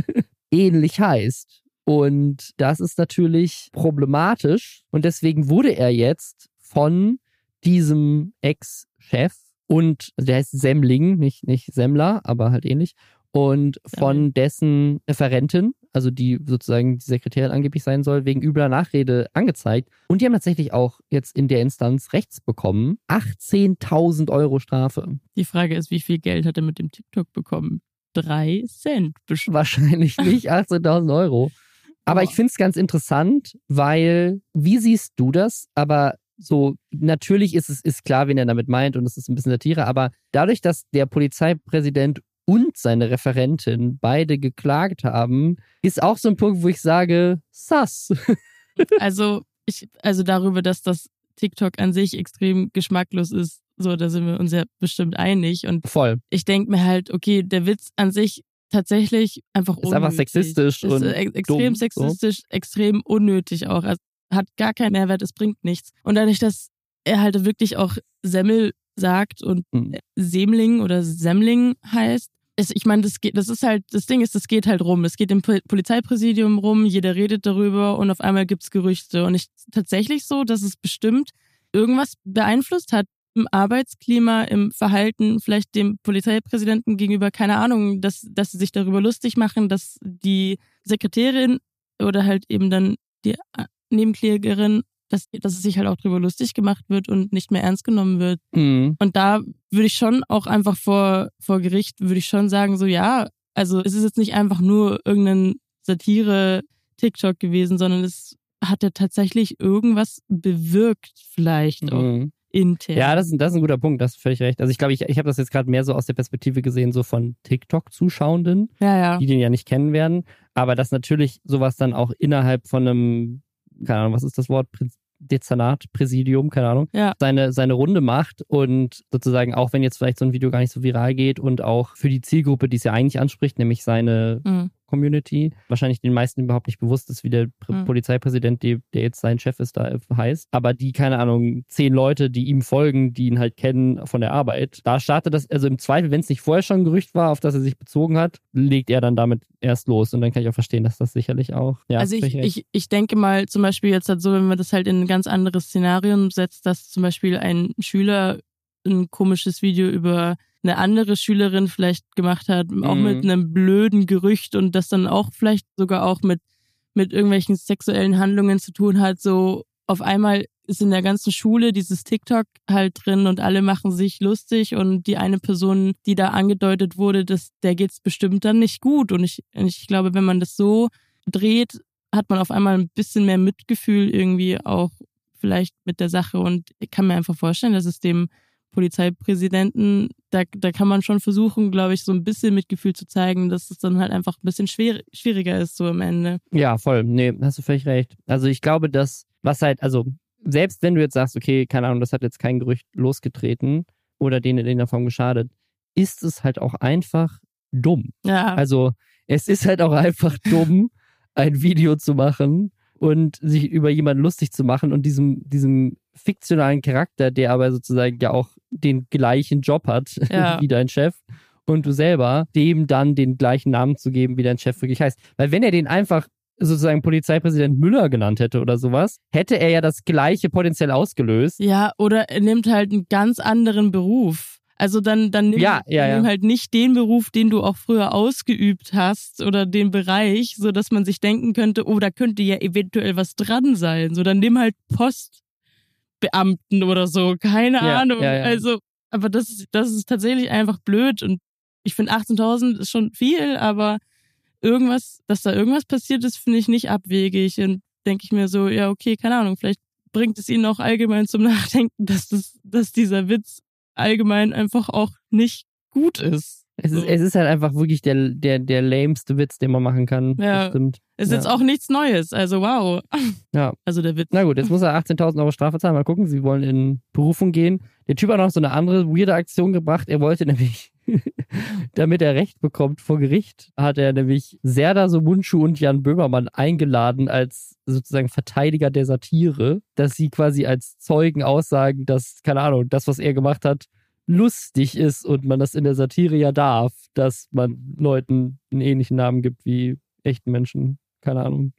ähnlich heißt. Und das ist natürlich problematisch. Und deswegen wurde er jetzt von diesem Ex-Chef und also der heißt Semmling, nicht, nicht Semmler, aber halt ähnlich und von dessen Referentin, also die sozusagen die Sekretärin angeblich sein soll, wegen übler Nachrede angezeigt. Und die haben tatsächlich auch jetzt in der Instanz Rechts bekommen. 18.000 Euro Strafe. Die Frage ist, wie viel Geld hat er mit dem TikTok bekommen? Drei Cent bestimmt. Wahrscheinlich nicht 18.000 Euro. Aber ich finde es ganz interessant, weil, wie siehst du das? Aber so, natürlich ist es ist klar, wen er damit meint und es ist ein bisschen Satire, aber dadurch, dass der Polizeipräsident und seine Referentin beide geklagt haben, ist auch so ein Punkt, wo ich sage, sass. also, ich, also darüber, dass das TikTok an sich extrem geschmacklos ist, so, da sind wir uns ja bestimmt einig. Und Voll. ich denke mir halt, okay, der Witz an sich tatsächlich einfach ist einfach sexistisch ist und extrem dumm, sexistisch, so. extrem unnötig auch. Also hat gar keinen Mehrwert, es bringt nichts. Und dadurch, dass er halt wirklich auch Semmel sagt und mhm. Semling oder Semmling heißt, es, ich meine, das geht, das ist halt, das Ding ist, das geht halt rum. Es geht im Polizeipräsidium rum, jeder redet darüber und auf einmal gibt's Gerüchte. Und ich tatsächlich so, dass es bestimmt irgendwas beeinflusst hat im Arbeitsklima, im Verhalten, vielleicht dem Polizeipräsidenten gegenüber, keine Ahnung, dass, dass sie sich darüber lustig machen, dass die Sekretärin oder halt eben dann die Nebenklägerin, dass, dass es sich halt auch drüber lustig gemacht wird und nicht mehr ernst genommen wird. Mhm. Und da würde ich schon auch einfach vor, vor Gericht, würde ich schon sagen, so ja, also es ist jetzt nicht einfach nur irgendein Satire-TikTok gewesen, sondern es hat ja tatsächlich irgendwas bewirkt, vielleicht auch Mhm. intern. Ja, das ist, das ist ein guter Punkt, das du völlig recht. Also ich glaube, ich, ich habe das jetzt gerade mehr so aus der Perspektive gesehen, so von TikTok-Zuschauenden, ja, ja. die den ja nicht kennen werden. Aber dass natürlich sowas dann auch innerhalb von einem, keine Ahnung, was ist das Wort? Dezernat, Präsidium, keine Ahnung, Ja. seine, seine Runde macht und sozusagen auch wenn jetzt vielleicht so ein Video gar nicht so viral geht und auch für die Zielgruppe, die es ja eigentlich anspricht, nämlich seine Mhm. Community, wahrscheinlich den meisten überhaupt nicht bewusst ist, wie der Mhm. Polizeipräsident, die, der jetzt sein Chef ist, da heißt. Aber die, keine Ahnung, zehn Leute, die ihm folgen, die ihn halt kennen von der Arbeit, da startet das, also im Zweifel, wenn es nicht vorher schon ein Gerücht war, auf das er sich bezogen hat, legt er dann damit erst los. Und dann kann ich auch verstehen, dass das sicherlich auch. Ja, also ich, ich, ich denke mal zum Beispiel jetzt halt so, wenn man das halt in ein ganz anderes Szenario setzt, dass zum Beispiel ein Schüler ein komisches Video über eine andere Schülerin vielleicht gemacht hat, auch Mhm. mit einem blöden Gerücht und das dann auch vielleicht sogar auch mit, mit irgendwelchen sexuellen Handlungen zu tun hat, so auf einmal ist in der ganzen Schule dieses TikTok halt drin und alle machen sich lustig und die eine Person, die da angedeutet wurde, dass der geht's bestimmt dann nicht gut und ich, und ich glaube, wenn man das so dreht, hat man auf einmal ein bisschen mehr Mitgefühl irgendwie auch vielleicht mit der Sache und ich kann mir einfach vorstellen, dass es dem Polizeipräsidenten, da, da kann man schon versuchen, glaube ich, so ein bisschen Mitgefühl zu zeigen, dass es dann halt einfach ein bisschen schwer, schwieriger ist so am Ende. Ja, voll. Nee, hast du völlig recht. Also ich glaube, dass, was halt, also selbst wenn du jetzt sagst, okay, keine Ahnung, das hat jetzt kein Gerücht losgetreten oder denen in irgendeiner Form geschadet, ist es halt auch einfach dumm. Ja, Also es ist halt auch einfach dumm, ein Video zu machen und sich über jemanden lustig zu machen und diesem, diesem fiktionalen Charakter, der aber sozusagen ja auch den gleichen Job hat Ja. wie dein Chef und du selber, dem dann den gleichen Namen zu geben, wie dein Chef wirklich heißt. Weil wenn er den einfach sozusagen Polizeipräsident Müller genannt hätte oder sowas, hätte er ja das gleiche potenziell ausgelöst. ja, oder er nimmt halt einen ganz anderen Beruf. Also dann, dann nimm, Ja, ja, ja. nimm halt nicht den Beruf, den du auch früher ausgeübt hast oder den Bereich, so dass man sich denken könnte, oh, da könnte ja eventuell was dran sein. So, dann nimm halt Postbeamten oder so, keine Ja, Ahnung. ja, ja. Also, aber das ist, das ist tatsächlich einfach blöd und ich finde 18.000 ist schon viel, aber irgendwas, dass da irgendwas passiert ist, finde ich nicht abwegig und denke ich mir so, ja, okay, keine Ahnung, vielleicht bringt es ihnen auch allgemein zum Nachdenken, dass das, dass dieser Witz allgemein einfach auch nicht gut ist. Es ist, So. es ist halt einfach wirklich der, der, der lameste Witz, den man machen kann. Ja. Das stimmt. Ist Ja. jetzt auch nichts Neues, also wow. Ja. Also der Witz. Na gut, jetzt muss er 18.000 Euro Strafe zahlen. Mal gucken, sie wollen in Berufung gehen. Der Typ hat noch so eine andere weirde Aktion gebracht. Er wollte nämlich, damit er Recht bekommt vor Gericht, hat er nämlich Serda Sobuncu und Jan Böhmermann eingeladen als sozusagen Verteidiger der Satire, dass sie quasi als Zeugen aussagen, dass, keine Ahnung, das, was er gemacht hat, lustig ist und man das in der Satire ja darf, dass man Leuten einen ähnlichen Namen gibt wie echten Menschen. Keine Ahnung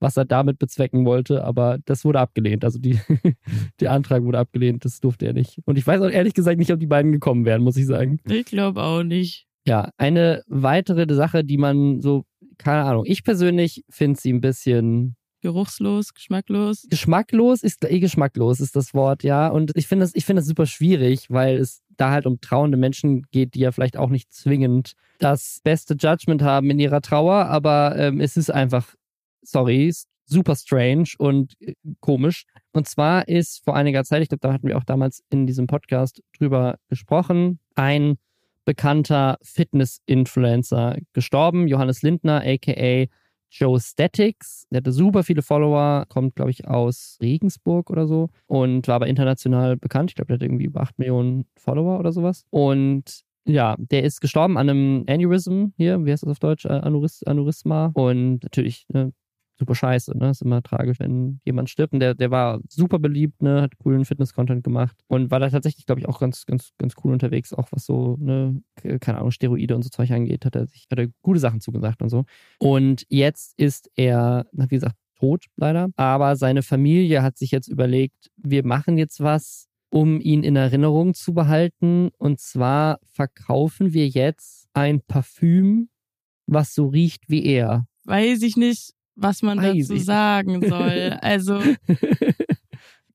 was er damit bezwecken wollte, aber das wurde abgelehnt. Also die, der Antrag wurde abgelehnt, das durfte er nicht. Und ich weiß auch ehrlich gesagt nicht, ob die beiden gekommen wären, muss ich sagen. Ich glaube auch nicht. Ja, eine weitere Sache, die man so, keine Ahnung, ich persönlich finde sie ein bisschen Geruchslos, geschmacklos. geschmacklos, ist eh geschmacklos, ist das Wort, ja. Und ich finde das, ich das super schwierig, weil es da halt um trauernde Menschen geht, die ja vielleicht auch nicht zwingend das beste Judgment haben in ihrer Trauer, aber ähm, es ist einfach sorry, super strange und äh, komisch. Und zwar ist vor einiger Zeit, ich glaube, da hatten wir auch damals in diesem Podcast drüber gesprochen, ein bekannter Fitness-Influencer gestorben, Johannes Lindner, aka Joe Statics. Der hatte super viele Follower, kommt, glaube ich, aus Regensburg oder so und war aber international bekannt. Ich glaube, der hat irgendwie über 8 Millionen Follower oder sowas. Und ja, der ist gestorben an einem Aneurysm hier, wie heißt das auf Deutsch? Äh, Aneurys Aneurysma. Und natürlich ne, super scheiße, ne? Ist immer tragisch, wenn jemand stirbt. Und der, der war super beliebt, ne? Hat coolen Fitness-Content gemacht und war da tatsächlich, glaube ich, auch ganz, ganz, ganz cool unterwegs, auch was so, ne, keine Ahnung, Steroide und so Zeug angeht, hat er sich, hat er gute Sachen zugesagt und so. Und jetzt ist er, wie gesagt, tot, leider. Aber seine Familie hat sich jetzt überlegt, wir machen jetzt was, um ihn in Erinnerung zu behalten. Und zwar verkaufen wir jetzt ein Parfüm, was so riecht wie er. Weiß ich nicht. Was man Weiß dazu ich. sagen soll. Also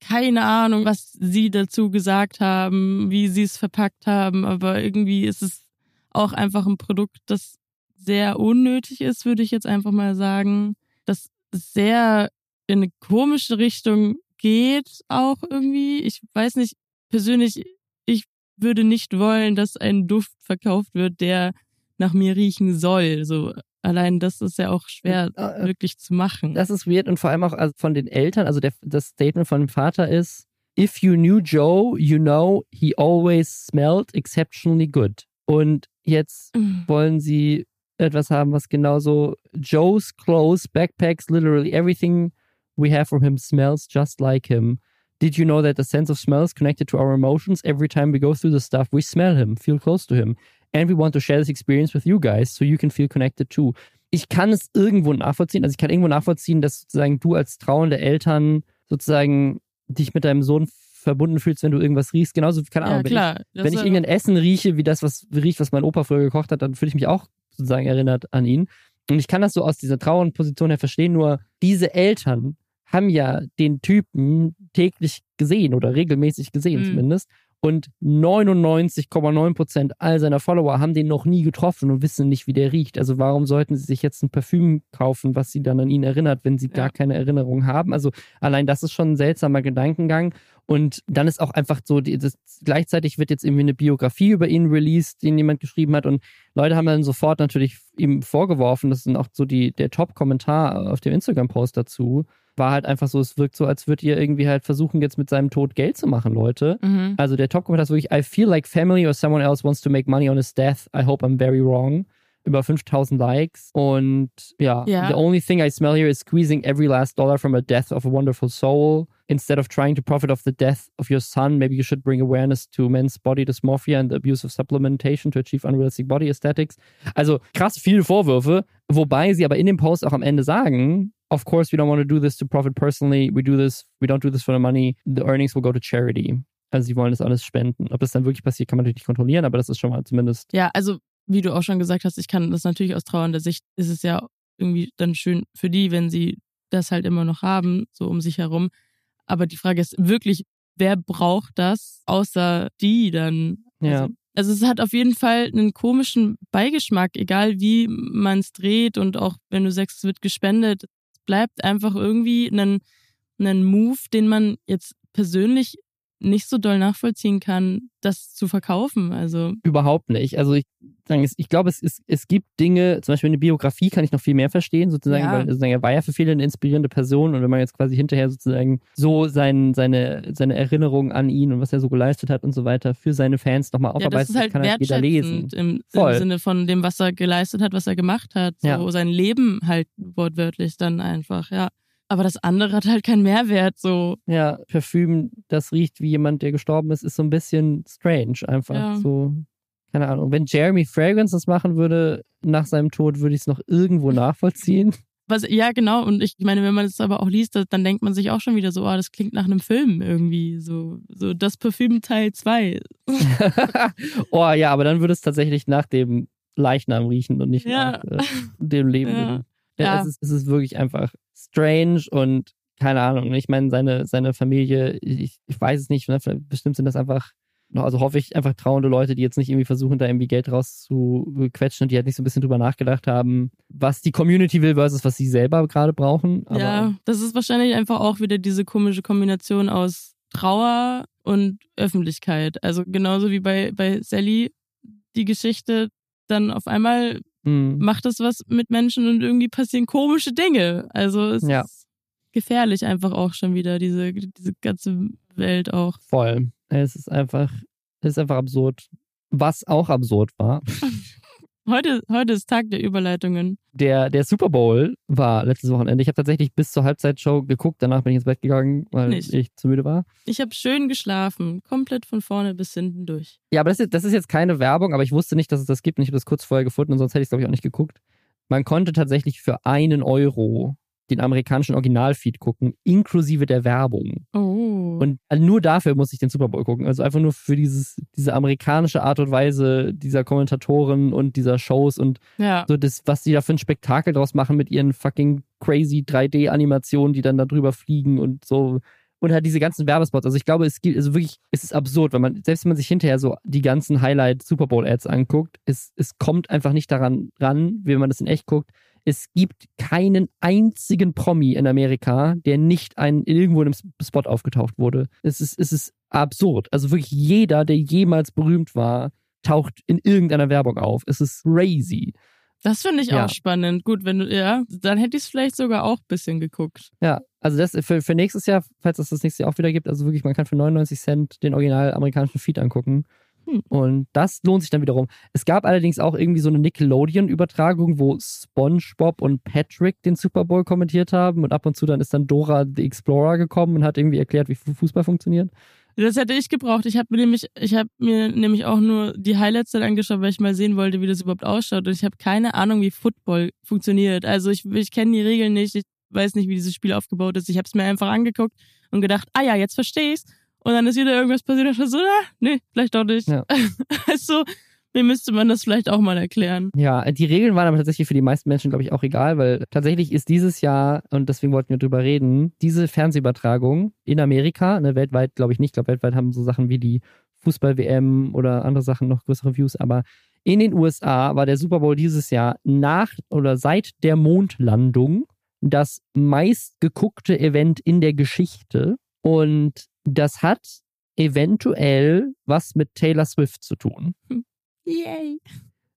keine Ahnung, was sie dazu gesagt haben, wie sie es verpackt haben, aber irgendwie ist es auch einfach ein Produkt, das sehr unnötig ist, würde ich jetzt einfach mal sagen. Das sehr in eine komische Richtung geht auch irgendwie. Ich weiß nicht, persönlich, ich würde nicht wollen, dass ein Duft verkauft wird, der nach mir riechen soll. So allein das ist ja auch schwer Äh, wirklich zu machen. Das ist weird und vor allem auch also von den Eltern. Also der, das Statement von dem Vater ist: If you knew Joe, you know he always smelled exceptionally good. Und jetzt Mhm. wollen sie etwas haben, was genauso Joe's clothes, backpacks, literally everything we have from him smells just like him. Did you know that the sense of smell is connected to our emotions? Every time we go through the stuff, we smell him, feel close to him. And we want to share this experience with you guys, so you can feel connected too. Ich kann es irgendwo nachvollziehen. Also ich kann irgendwo nachvollziehen, dass sozusagen du als trauernde Eltern sozusagen dich mit deinem Sohn verbunden fühlst, wenn du irgendwas riechst. Genauso, keine Ahnung, ja, wenn ich wenn ich irgendein Essen rieche, wie das, was riecht, was mein Opa früher gekocht hat, dann fühle ich mich auch sozusagen erinnert an ihn. Und ich kann das so aus dieser traurigen Position her verstehen, nur diese Eltern haben ja den Typen täglich gesehen oder regelmäßig gesehen Mhm. zumindest. Und 99,9% all seiner Follower haben den noch nie getroffen und wissen nicht, wie der riecht. Also warum sollten sie sich jetzt ein Parfüm kaufen, was sie dann an ihn erinnert, wenn sie Ja. gar keine Erinnerung haben? Also allein das ist schon ein seltsamer Gedankengang. Und dann ist auch einfach so, die, das, gleichzeitig wird jetzt irgendwie eine Biografie über ihn released, den jemand geschrieben hat. Und Leute haben dann sofort natürlich ihm vorgeworfen, das sind auch so die, der Top-Kommentar auf dem Instagram-Post dazu, war halt einfach so, es wirkt so, als würdet ihr irgendwie halt versuchen, jetzt mit seinem Tod Geld zu machen, Leute. Mhm. Also der Top-Kommentar ist wirklich, I feel like family or someone else wants to make money on his death. I hope I'm very wrong. Über 5000 Likes. Und ja, Ja. the only thing I smell here is squeezing every last dollar from a death of a wonderful soul. Instead of trying to profit off the death of your son, maybe you should bring awareness to men's body dysmorphia and the abuse of supplementation to achieve unrealistic body aesthetics. Also krass viele Vorwürfe, wobei sie aber in dem Post auch am Ende sagen, of course we don't want to do this to profit personally. We do this, we don't do this for the money. The earnings will go to charity. Also sie wollen das alles spenden. Ob das dann wirklich passiert, kann man natürlich nicht kontrollieren, aber das ist schon mal zumindest. Ja, also wie du auch schon gesagt hast, ich kann das natürlich aus trauernder Sicht, ist es ja irgendwie dann schön für die, wenn sie das halt immer noch haben, so um sich herum. Aber die Frage ist wirklich, wer braucht das außer die dann? Ja. Also, also es hat auf jeden Fall einen komischen Beigeschmack, egal wie man es dreht und auch wenn du sagst, es wird gespendet, es bleibt einfach irgendwie ein, ein Move, den man jetzt persönlich nicht so doll nachvollziehen kann, das zu verkaufen. Also Überhaupt nicht. Also ich, sagen, ich glaube, es, es, es gibt Dinge, zum Beispiel eine Biografie kann ich noch viel mehr verstehen, sozusagen, Ja. weil sozusagen, er war ja für viele eine inspirierende Person und wenn man jetzt quasi hinterher sozusagen so sein, seine, seine Erinnerungen an ihn und was er so geleistet hat und so weiter für seine Fans nochmal ja, das aufarbeitet, ist halt kann halt jeder lesen. im, Voll. im Sinne von dem, was er geleistet hat, was er gemacht hat. So Ja. sein Leben halt wortwörtlich dann einfach, ja. Aber das andere hat halt keinen Mehrwert, so. Ja, Parfüm, das riecht wie jemand, der gestorben ist, ist so ein bisschen strange einfach. Ja. So, keine Ahnung. Wenn Jeremy Fragrance das machen würde nach seinem Tod, würde ich es noch irgendwo nachvollziehen. Was, ja, genau. Und ich meine, wenn man es aber auch liest, dann denkt man sich auch schon wieder so, ah, das klingt nach einem Film irgendwie. So, so das Parfüm Teil 2. oh ja, aber dann würde es tatsächlich nach dem Leichnam riechen und nicht Ja. nach äh, dem Leben. Ja. Ja. Ja. Es, ist, es ist wirklich einfach strange und keine Ahnung. Ich meine, seine, seine Familie, ich, ich weiß es nicht, ne? bestimmt sind das einfach, also hoffe ich, einfach trauernde Leute, die jetzt nicht irgendwie versuchen, da irgendwie Geld rauszuquetschen und die halt nicht so ein bisschen drüber nachgedacht haben, was die Community will versus was sie selber gerade brauchen. Aber ja, das ist wahrscheinlich einfach auch wieder diese komische Kombination aus Trauer und Öffentlichkeit. Also genauso wie bei, bei Sally die Geschichte, dann auf einmal mh, macht es was mit Menschen und irgendwie passieren komische Dinge. Also es Ja. ist gefährlich einfach auch schon wieder, diese, diese ganze Welt auch. voll. Es ist einfach, es ist einfach absurd. Was auch absurd war, Heute, heute ist Tag der Überleitungen. der, der Super Bowl war letztes Wochenende. Ich habe tatsächlich bis zur Halbzeitshow geguckt, danach bin ich ins Bett gegangen, weil Nicht. ich zu müde war. Ich habe schön geschlafen, komplett von vorne bis hinten durch. Ja, aber das ist, das ist jetzt keine Werbung, aber ich wusste nicht, dass es das gibt und ich habe das kurz vorher gefunden und sonst hätte ich es, glaube ich, auch nicht geguckt. Man konnte tatsächlich für einen Euro den amerikanischen Originalfeed gucken, inklusive der Werbung. Oh. Und nur dafür muss ich den Super Bowl gucken. Also einfach nur für dieses, diese amerikanische Art und Weise dieser Kommentatoren und dieser Shows und ja. so das, was die da für ein Spektakel draus machen mit ihren fucking crazy 3D-Animationen, die dann da drüber fliegen und so. Und halt diese ganzen Werbespots. Also ich glaube, es gibt, also wirklich, es ist absurd, wenn man, selbst wenn man sich hinterher so die ganzen Highlight Super Bowl Ads anguckt, es, es kommt einfach nicht daran ran, wie man das in echt guckt. Es gibt keinen einzigen Promi in Amerika, der nicht ein, irgendwo in einem Spot aufgetaucht wurde. Es ist, es ist absurd. Also wirklich jeder, der jemals berühmt war, taucht in irgendeiner Werbung auf. Es ist crazy. Das finde ich Ja. auch spannend. Gut, wenn du, ja, dann hätte ich es vielleicht sogar auch ein bisschen geguckt. Ja, also das für, für nächstes Jahr, falls es das nächste Jahr auch wieder gibt, also wirklich, man kann für 99 Cent den original amerikanischen Feed angucken. Hm. Und das lohnt sich dann wiederum. Es gab allerdings auch irgendwie so eine Nickelodeon-Übertragung, wo SpongeBob und Patrick den Super Bowl kommentiert haben und ab und zu dann ist dann Dora the Explorer gekommen und hat irgendwie erklärt, wie Fu- Fußball funktioniert. Das hätte ich gebraucht. Ich habe mir nämlich, ich habe mir nämlich auch nur die Highlights dann angeschaut, weil ich mal sehen wollte, wie das überhaupt ausschaut. Und ich habe keine Ahnung, wie Football funktioniert. Also ich, ich kenne die Regeln nicht. Ich weiß nicht, wie dieses Spiel aufgebaut ist. Ich habe es mir einfach angeguckt und gedacht, ah ja, jetzt verstehe ich's. Und dann ist wieder irgendwas passiert. Und ich so, ah, nee, vielleicht doch nicht. Ja. Also mir müsste man das vielleicht auch mal erklären. Ja, die Regeln waren aber tatsächlich für die meisten Menschen, glaube ich, auch egal, weil tatsächlich ist dieses Jahr, und deswegen wollten wir drüber reden, diese Fernsehübertragung in Amerika, ne, weltweit glaube ich nicht, ich glaube weltweit haben so Sachen wie die Fußball-WM oder andere Sachen noch größere Views, aber in den USA war der Super Bowl dieses Jahr nach oder seit der Mondlandung das meistgeguckte Event in der Geschichte und das hat eventuell was mit Taylor Swift zu tun Yay.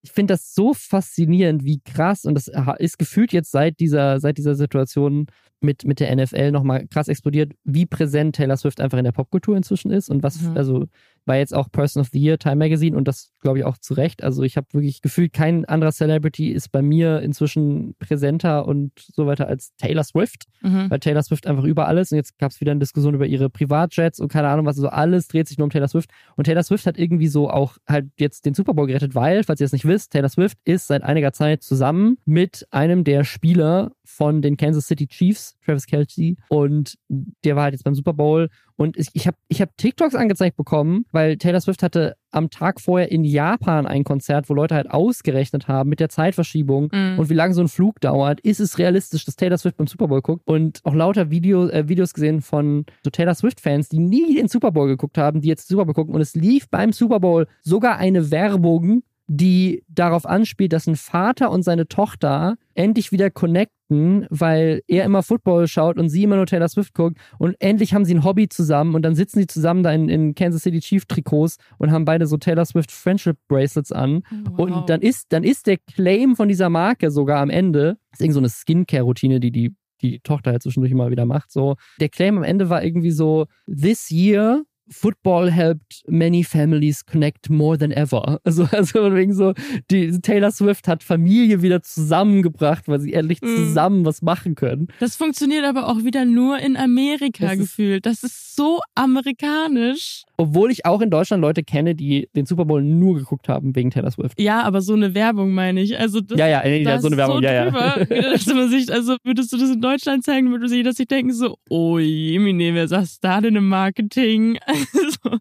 ich finde das so faszinierend, wie krass, und das ist gefühlt jetzt seit dieser, seit dieser Situation mit, mit der NFL nochmal krass explodiert, wie präsent Taylor Swift einfach in der Popkultur inzwischen ist und was, Mhm. also war jetzt auch Person of the Year Time Magazine und das glaube ich auch zu Recht. Also ich habe wirklich gefühlt, kein anderer Celebrity ist bei mir inzwischen präsenter und so weiter als Taylor Swift Mhm. weil Taylor Swift einfach über alles und jetzt gab es wieder eine Diskussion über ihre Privatjets und keine Ahnung was, also alles dreht sich nur um Taylor Swift und Taylor Swift hat irgendwie so auch halt jetzt den Super Bowl gerettet, weil, falls ihr es nicht wisst, Taylor Swift ist seit einiger Zeit zusammen mit einem der Spieler von den Kansas City Chiefs, Travis Kelce und der war halt jetzt beim Super Bowl und ich, ich habe ich hab TikToks angezeigt bekommen, weil Taylor Swift hatte am Tag vorher in Japan ein Konzert, wo Leute halt ausgerechnet haben mit der Zeitverschiebung Mhm. und wie lange so ein Flug dauert, ist es realistisch, dass Taylor Swift beim Super Bowl guckt? Und auch lauter Video, äh, Videos gesehen von so Taylor Swift-Fans, die nie den Super Bowl geguckt haben, die jetzt Super Bowl gucken. Und es lief beim Super Bowl sogar eine Werbung, die darauf anspielt, dass ein Vater und seine Tochter endlich wieder connecten, weil er immer Football schaut und sie immer nur Taylor Swift guckt und endlich haben sie ein Hobby zusammen und dann sitzen sie zusammen da in, in Kansas City Chief Trikots und haben beide so Taylor Swift Friendship Bracelets an Wow. und dann ist, dann ist der Claim von dieser Marke sogar am Ende, das ist irgend so eine Skincare-Routine, die die, die Tochter halt zwischendurch immer wieder macht. So, der Claim am Ende war irgendwie so, this year Football helped many families connect more than ever. Also, also wegen so, die Taylor Swift hat Familie wieder zusammengebracht, weil sie endlich Mhm. zusammen was machen können. Das funktioniert aber auch wieder nur in Amerika Das gefühlt. Das ist so amerikanisch. Obwohl ich auch in Deutschland Leute kenne, die den Super Bowl nur geguckt haben wegen Taylor Swift. Ja, aber so eine Werbung meine ich. Also das, ja, ja, ja, das so eine Werbung, so ja, ja. drüber, dass man sich, also würdest du das in Deutschland zeigen, würde das sich denken so, oh Jemine, wer saß da denn im Marketing? Also,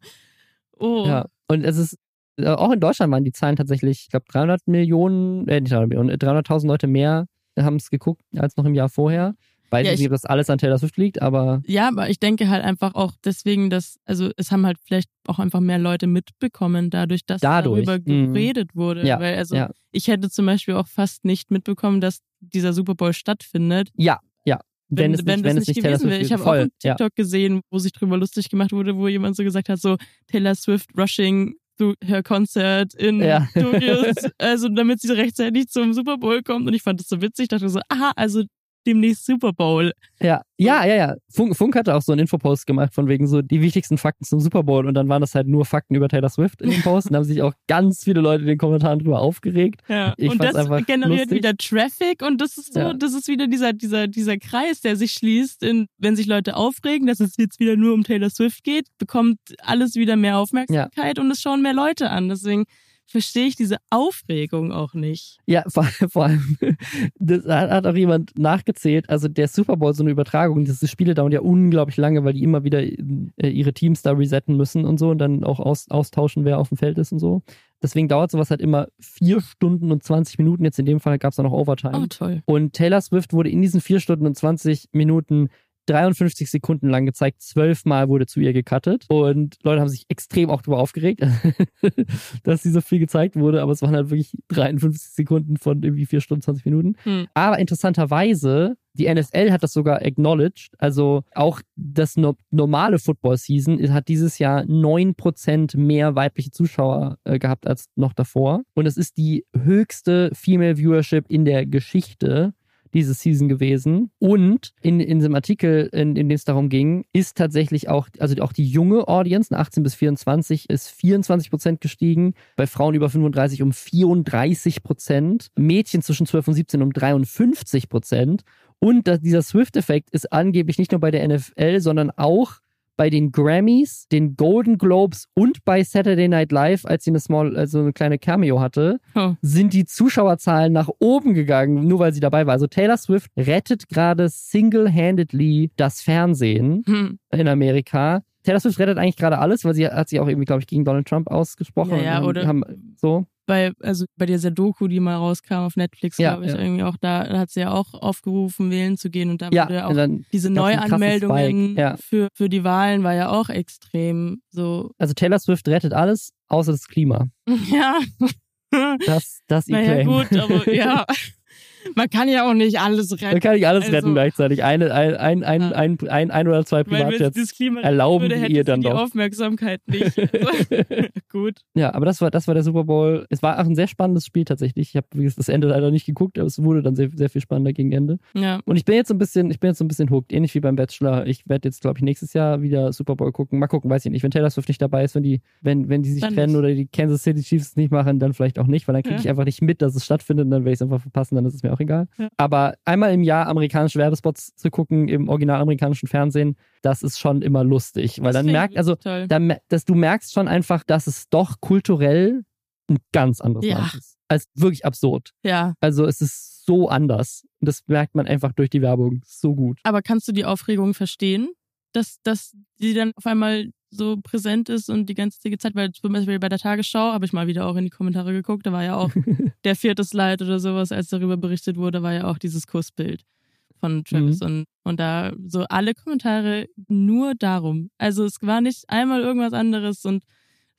oh. Ja, und es ist, äh, auch in Deutschland waren die Zahlen tatsächlich, ich glaube, 300 Millionen, äh, nicht 300 Millionen, äh, 300.000 Leute mehr haben es geguckt als noch im Jahr vorher. Weiß Ja, nicht, ich- ob das alles an Taylor Swift liegt, aber Ja, aber ich denke halt einfach auch deswegen, dass, also es haben halt vielleicht auch einfach mehr Leute mitbekommen, dadurch, dass Dadurch, darüber mhm. geredet wurde. Ja, Weil also ja. ich hätte zum Beispiel auch fast nicht mitbekommen, dass dieser Super Bowl stattfindet. ja, ja. Wenn, es nicht, wenn es nicht Taylor gewesen wäre. Swift Ich habe auch einen ja. TikTok gesehen, wo sich drüber lustig gemacht wurde, wo jemand so gesagt hat, so Taylor Swift rushing to her concert in Ja. Tokio, also damit sie rechtzeitig zum Super Bowl kommt. Und ich fand das so witzig, dachte so, aha, also demnächst Super Bowl. Ja, ja, ja, ja. Funk, Funk hatte auch so einen Infopost gemacht von wegen so die wichtigsten Fakten zum Super Bowl und dann waren das halt nur Fakten über Taylor Swift in dem Post und da haben sich auch ganz viele Leute in den Kommentaren drüber aufgeregt. Ja. Ich und das generiert lustig. wieder Traffic und das ist so, Ja. das ist wieder dieser, dieser, dieser Kreis, der sich schließt, in, wenn sich Leute aufregen, dass es jetzt wieder nur um Taylor Swift geht, bekommt alles wieder mehr Aufmerksamkeit und es schauen mehr Leute an. Deswegen verstehe ich diese Aufregung auch nicht. Ja, vor, vor allem, das hat auch jemand nachgezählt. Also der Super Bowl, so eine Übertragung, diese Spiele dauern ja unglaublich lange, weil die immer wieder äh, ihre Teams da resetten müssen und so und dann auch aus, austauschen, wer auf dem Feld ist und so. Deswegen dauert sowas halt immer vier Stunden und 20 Minuten. Jetzt in dem Fall gab es auch noch Overtime. Oh, toll. Und Taylor Swift wurde in diesen vier Stunden und 20 Minuten 53 Sekunden lang gezeigt. Zwölfmal wurde zu ihr gecuttet. Und Leute haben sich extrem auch darüber aufgeregt, dass sie so viel gezeigt wurde. Aber es waren halt wirklich 53 Sekunden von irgendwie 4 Stunden, 20 Minuten. Hm. Aber interessanterweise, die NFL hat das sogar acknowledged. Also auch das no normale Football-Season hat dieses Jahr 9% mehr weibliche Zuschauer äh, gehabt als noch davor. Und es ist die höchste Female Viewership in der Geschichte diese Season gewesen. Und in, in diesem Artikel, in, in dem es darum ging, ist tatsächlich auch, also auch die junge Audience, 18 bis 24, ist 24 Prozent gestiegen, bei Frauen über 35 um 34 Prozent, Mädchen zwischen 12 und 17 um 53 Prozent. Und dieser Swift-Effekt ist angeblich nicht nur bei der NFL, sondern auch bei den Grammys, den Golden Globes und bei Saturday Night Live, als sie eine small, also eine kleine Cameo hatte, Oh. sind die Zuschauerzahlen nach oben gegangen, nur weil sie dabei war. Also Taylor Swift rettet gerade single-handedly das Fernsehen Hm. in Amerika. Taylor Swift rettet eigentlich gerade alles, weil sie hat sich auch irgendwie, glaube ich, gegen Donald Trump ausgesprochen. Ja, ja, oder- haben so. Bei, also bei dieser Doku, die mal rauskam auf Netflix, Ja, glaube ich, ja. irgendwie auch da, hat sie ja auch aufgerufen, wählen zu gehen und da Ja, wurde ja auch dann, diese Neuanmeldungen für, für die Wahlen war ja auch extrem so, also Taylor Swift rettet alles, außer das Klima. ja. Das, das naja, gut, aber ja. Man kann ja auch nicht alles retten. Man kann nicht alles Also- retten gleichzeitig. Eine, ein, ein, ein, Ja. ein, ein, ein oder zwei Privatjets. erlauben würde, ihr dann die doch. Aufmerksamkeit nicht. gut. Ja, aber das war, das war der Super Bowl. Es war auch ein sehr spannendes Spiel tatsächlich. Ich habe das Ende leider nicht geguckt, aber es wurde dann sehr, sehr viel spannender gegen Ende. Ja. Und ich bin jetzt so ein bisschen, ich bin jetzt so ein bisschen hooked, ähnlich wie beim Bachelor. Ich werde jetzt, glaube ich, nächstes Jahr wieder Super Bowl gucken. Mal gucken, weiß ich nicht. Wenn Taylor Swift nicht dabei ist, wenn die, wenn, wenn die sich Dann trennen nicht. oder die Kansas City Chiefs es nicht machen, dann vielleicht auch nicht, weil dann kriege Ja. ich einfach nicht mit, dass es stattfindet und dann werde ich es einfach verpassen, dann ist es mir auch egal. Ja. Aber einmal im Jahr amerikanische Werbespots zu gucken im original amerikanischen Fernsehen, das ist schon immer lustig, weil Das dann merkt, also wirklich toll. da, mer- dass du merkst schon einfach, dass es doch kulturell ein ganz anderes Ja. Land ist. Als wirklich absurd. Ja. Also es ist so anders. Und das merkt man einfach durch die Werbung so gut. Aber kannst du die Aufregung verstehen, dass, dass die dann auf einmal so präsent ist und die ganze Zeit, weil zum Beispiel bei der Tagesschau habe ich mal wieder auch in die Kommentare geguckt, da war ja auch der vierte Slide oder sowas, als darüber berichtet wurde, war ja auch dieses Kussbild von Travis und, und da so alle Kommentare nur darum. Also es war nicht einmal irgendwas anderes und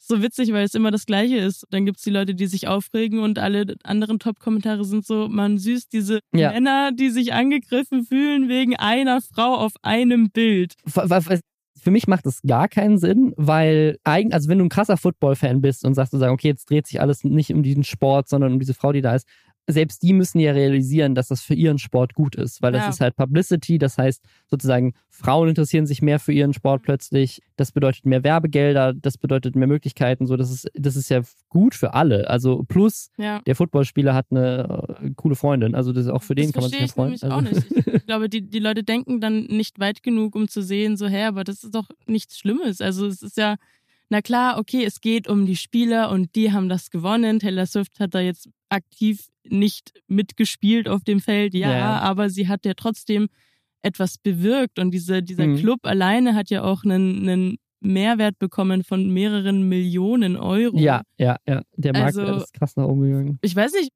so witzig, weil es immer das Gleiche ist. Dann gibt's die Leute, die sich aufregen und alle anderen Top-Kommentare sind so, man süßt diese Ja. Männer, die sich angegriffen fühlen wegen einer Frau auf einem Bild. F- f- Für mich macht das gar keinen Sinn, weil eigen, also wenn du ein krasser Football-Fan bist und sagst, du sagst, okay, jetzt dreht sich alles nicht um diesen Sport, sondern um diese Frau, die da ist, selbst die müssen ja realisieren, dass das für ihren Sport gut ist, weil das Ja. ist halt Publicity, das heißt sozusagen, Frauen interessieren sich mehr für ihren Sport plötzlich, das bedeutet mehr Werbegelder, das bedeutet mehr Möglichkeiten, so das ist, das ist ja gut für alle. Also plus Ja. der Footballspieler hat eine äh, coole Freundin, also das ist auch für den das kann man sich ja ich freuen. nämlich Also, auch nicht. Ich glaube, die, die Leute denken dann nicht weit genug, um zu sehen, so, hä, aber das ist doch nichts Schlimmes. Also es ist ja, na klar, okay, es geht um die Spieler und die haben das gewonnen. Taylor Swift hat da jetzt aktiv nicht mitgespielt auf dem Feld, ja, ja. aber sie hat ja trotzdem etwas bewirkt und diese, dieser Mhm. Club alleine hat ja auch einen, einen Mehrwert bekommen von mehreren Millionen Euro. ja, ja, ja, der Markt Also- ist krass nach oben gegangen. ich weiß nicht,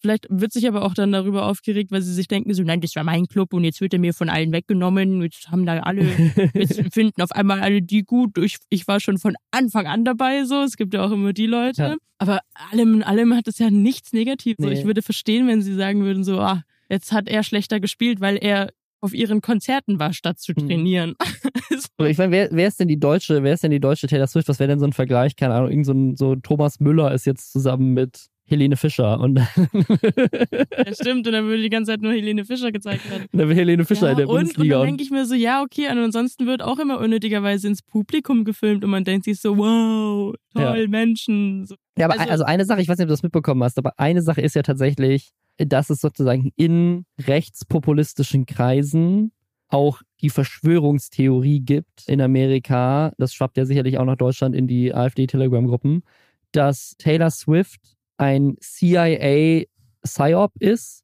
vielleicht wird sich aber auch dann darüber aufgeregt, weil sie sich denken, so, nein, das war mein Club und jetzt wird er mir von allen weggenommen. Jetzt haben da alle, jetzt finden auf einmal alle die gut. Ich, ich war schon von Anfang an dabei, so. Es gibt ja auch immer die Leute. Ja. Aber allem in allem hat es ja nichts Negatives. So, Nee. ich würde verstehen, wenn sie sagen würden, so, ah, jetzt hat er schlechter gespielt, weil er auf ihren Konzerten war, statt zu Mhm. trainieren. Oder ich meine, wer, wer ist denn die deutsche, wer ist denn die deutsche Taylor Swift? Was wäre denn so ein Vergleich? Keine Ahnung, irgend so, ein, so Thomas Müller ist jetzt zusammen mit Helene Fischer und ja, stimmt, und dann würde die ganze Zeit nur Helene Fischer gezeigt werden. dann wird Helene Fischer Ja, in der und, und Bundesliga. dann Und, denke ich mir so, ja, okay, und ansonsten wird auch immer unnötigerweise ins Publikum gefilmt und man denkt sich so, wow, toll, Menschen. So. ja, aber also- also, eine Sache, ich weiß nicht, ob du das mitbekommen hast, aber eine Sache ist ja tatsächlich, dass es sozusagen in rechtspopulistischen Kreisen auch die Verschwörungstheorie gibt in Amerika, das schwappt ja sicherlich auch nach Deutschland in die AfD-Telegram-Gruppen, dass Taylor Swift ein CIA PSYOP ist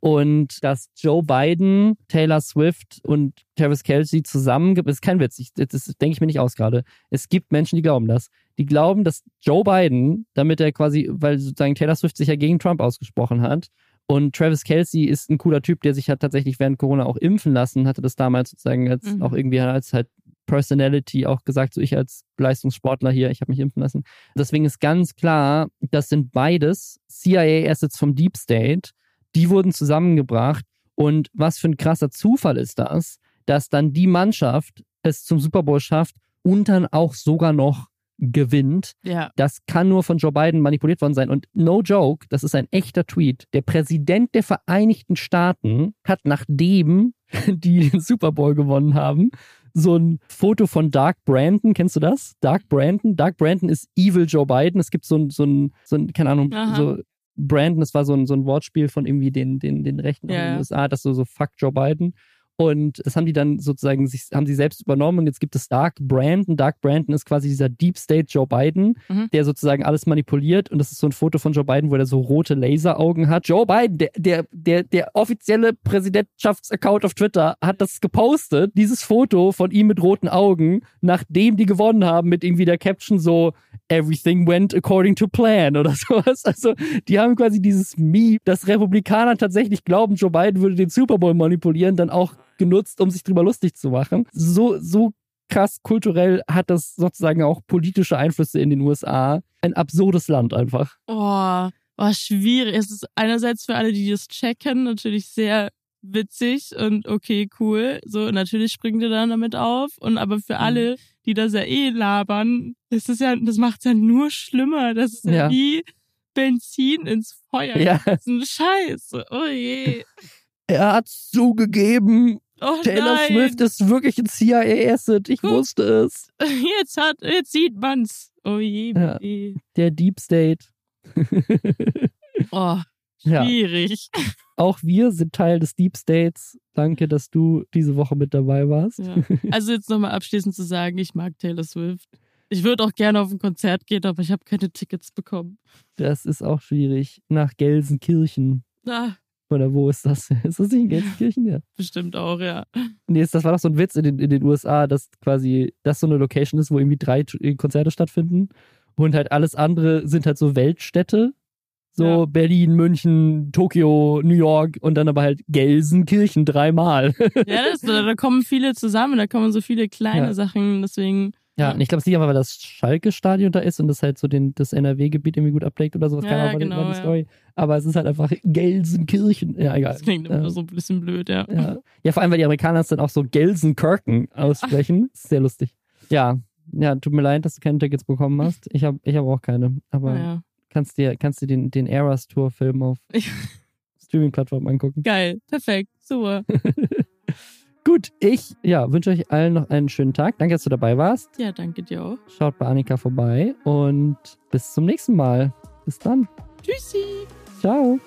und dass Joe Biden, Taylor Swift und Travis Kelsey zusammen, das ist kein Witz, ich, das denke ich mir nicht aus gerade. Es gibt Menschen, die glauben das. Die glauben, dass Joe Biden, damit er quasi, weil sozusagen Taylor Swift sich ja gegen Trump ausgesprochen hat, und Travis Kelsey ist ein cooler Typ, der sich hat tatsächlich während Corona auch impfen lassen, hatte das damals sozusagen als mhm. auch irgendwie als halt Personality auch gesagt, so ich als Leistungssportler hier, ich habe mich impfen lassen. Deswegen ist ganz klar, das sind beides CIA-Assets vom Deep State. Die wurden zusammengebracht. Und was für ein krasser Zufall ist das, dass dann die Mannschaft es zum Super Bowl schafft und dann auch sogar noch gewinnt. Ja. Das kann nur von Joe Biden manipuliert worden sein. Und no joke, das ist ein echter Tweet. Der Präsident der Vereinigten Staaten hat, nachdem die den Super Bowl gewonnen haben, so ein Foto von Dark Brandon. Kennst du das? Dark Brandon? Dark Brandon ist Evil Joe Biden. Es gibt so ein, so ein, so ein keine Ahnung, Aha. so Brandon, das war so ein, so ein Wortspiel von irgendwie den, den, den Rechten ja. in den USA, das so, so fuck Joe Biden. Und das haben die dann sozusagen, sich, haben sie selbst übernommen und jetzt gibt es Dark Brandon. Dark Brandon ist quasi dieser Deep State Joe Biden, mhm. der sozusagen alles manipuliert. Und das ist so ein Foto von Joe Biden, wo er so rote Laseraugen hat. Joe Biden, der, der, der, der offizielle Präsidentschaftsaccount auf Twitter, hat das gepostet, dieses Foto von ihm mit roten Augen, nachdem die gewonnen haben, mit irgendwie der Caption so, everything went according to plan oder sowas. Also, die haben quasi dieses Meme, dass Republikaner tatsächlich glauben, Joe Biden würde den Super Bowl manipulieren, dann auch genutzt, um sich drüber lustig zu machen. So, so krass kulturell hat das sozusagen auch politische Einflüsse in den USA. Ein absurdes Land einfach. Oh, oh schwierig. Es ist einerseits für alle, die das checken, natürlich sehr witzig und okay, cool. So, natürlich springt ihr dann damit auf. Und aber für mhm. alle, die das ja eh labern, das ist ja, das macht's ja nur schlimmer. Das ist ja, wie Benzin ins Feuer. Ja. Das ist ein Scheiß. Oh je. Er hat's zugegeben. Oh Taylor nein. Swift ist wirklich ein CIA-Asset. Ich Guck, wusste es. Jetzt hat, jetzt sieht man's. Oh je. Ja, der Deep State. oh, schwierig. Ja. Auch wir sind Teil des Deep States. Danke, dass du diese Woche mit dabei warst. Ja. Also jetzt nochmal abschließend zu sagen, ich mag Taylor Swift. Ich würde auch gerne auf ein Konzert gehen, aber ich habe keine Tickets bekommen. Das ist auch schwierig. Nach Gelsenkirchen. Ah. Oder wo ist das? Ist das nicht in Gelsenkirchen? Ja. Bestimmt auch, ja. Nee, das war doch so ein Witz in den, in den USA, dass quasi das so eine Location ist, wo irgendwie drei Konzerte stattfinden. Und halt alles andere sind halt so Weltstädte. So ja. Berlin, München, Tokio, New York und dann aber halt Gelsenkirchen dreimal. Ja, das, da kommen viele zusammen, da kommen so viele kleine ja. Sachen, deswegen. Ja, und ich glaube, es liegt einfach, weil das Schalke-Stadion da ist und das halt so den, das NRW-Gebiet irgendwie gut abdeckt oder sowas. Ja, Keine Ahnung, genau, die Story. Aber es ist halt einfach Gelsenkirchen. Ja, egal. Das klingt immer so ein bisschen blöd, ja. ja. Ja, vor allem, weil die Amerikaner es dann auch so Gelsenkirchen aussprechen. Sehr lustig. Ja, ja, tut mir leid, dass du keine Tickets bekommen hast. Ich habe ich hab auch keine. Aber ja. Kannst dir, kannst dir den, den Eras Tour-Film auf Streaming-Plattformen angucken. Geil, perfekt, super. Gut, ich ja, wünsche euch allen noch einen schönen Tag. Danke, dass du dabei warst. Ja, danke dir auch. Schaut bei Annika vorbei und bis zum nächsten Mal. Bis dann. Tschüssi. Ciao.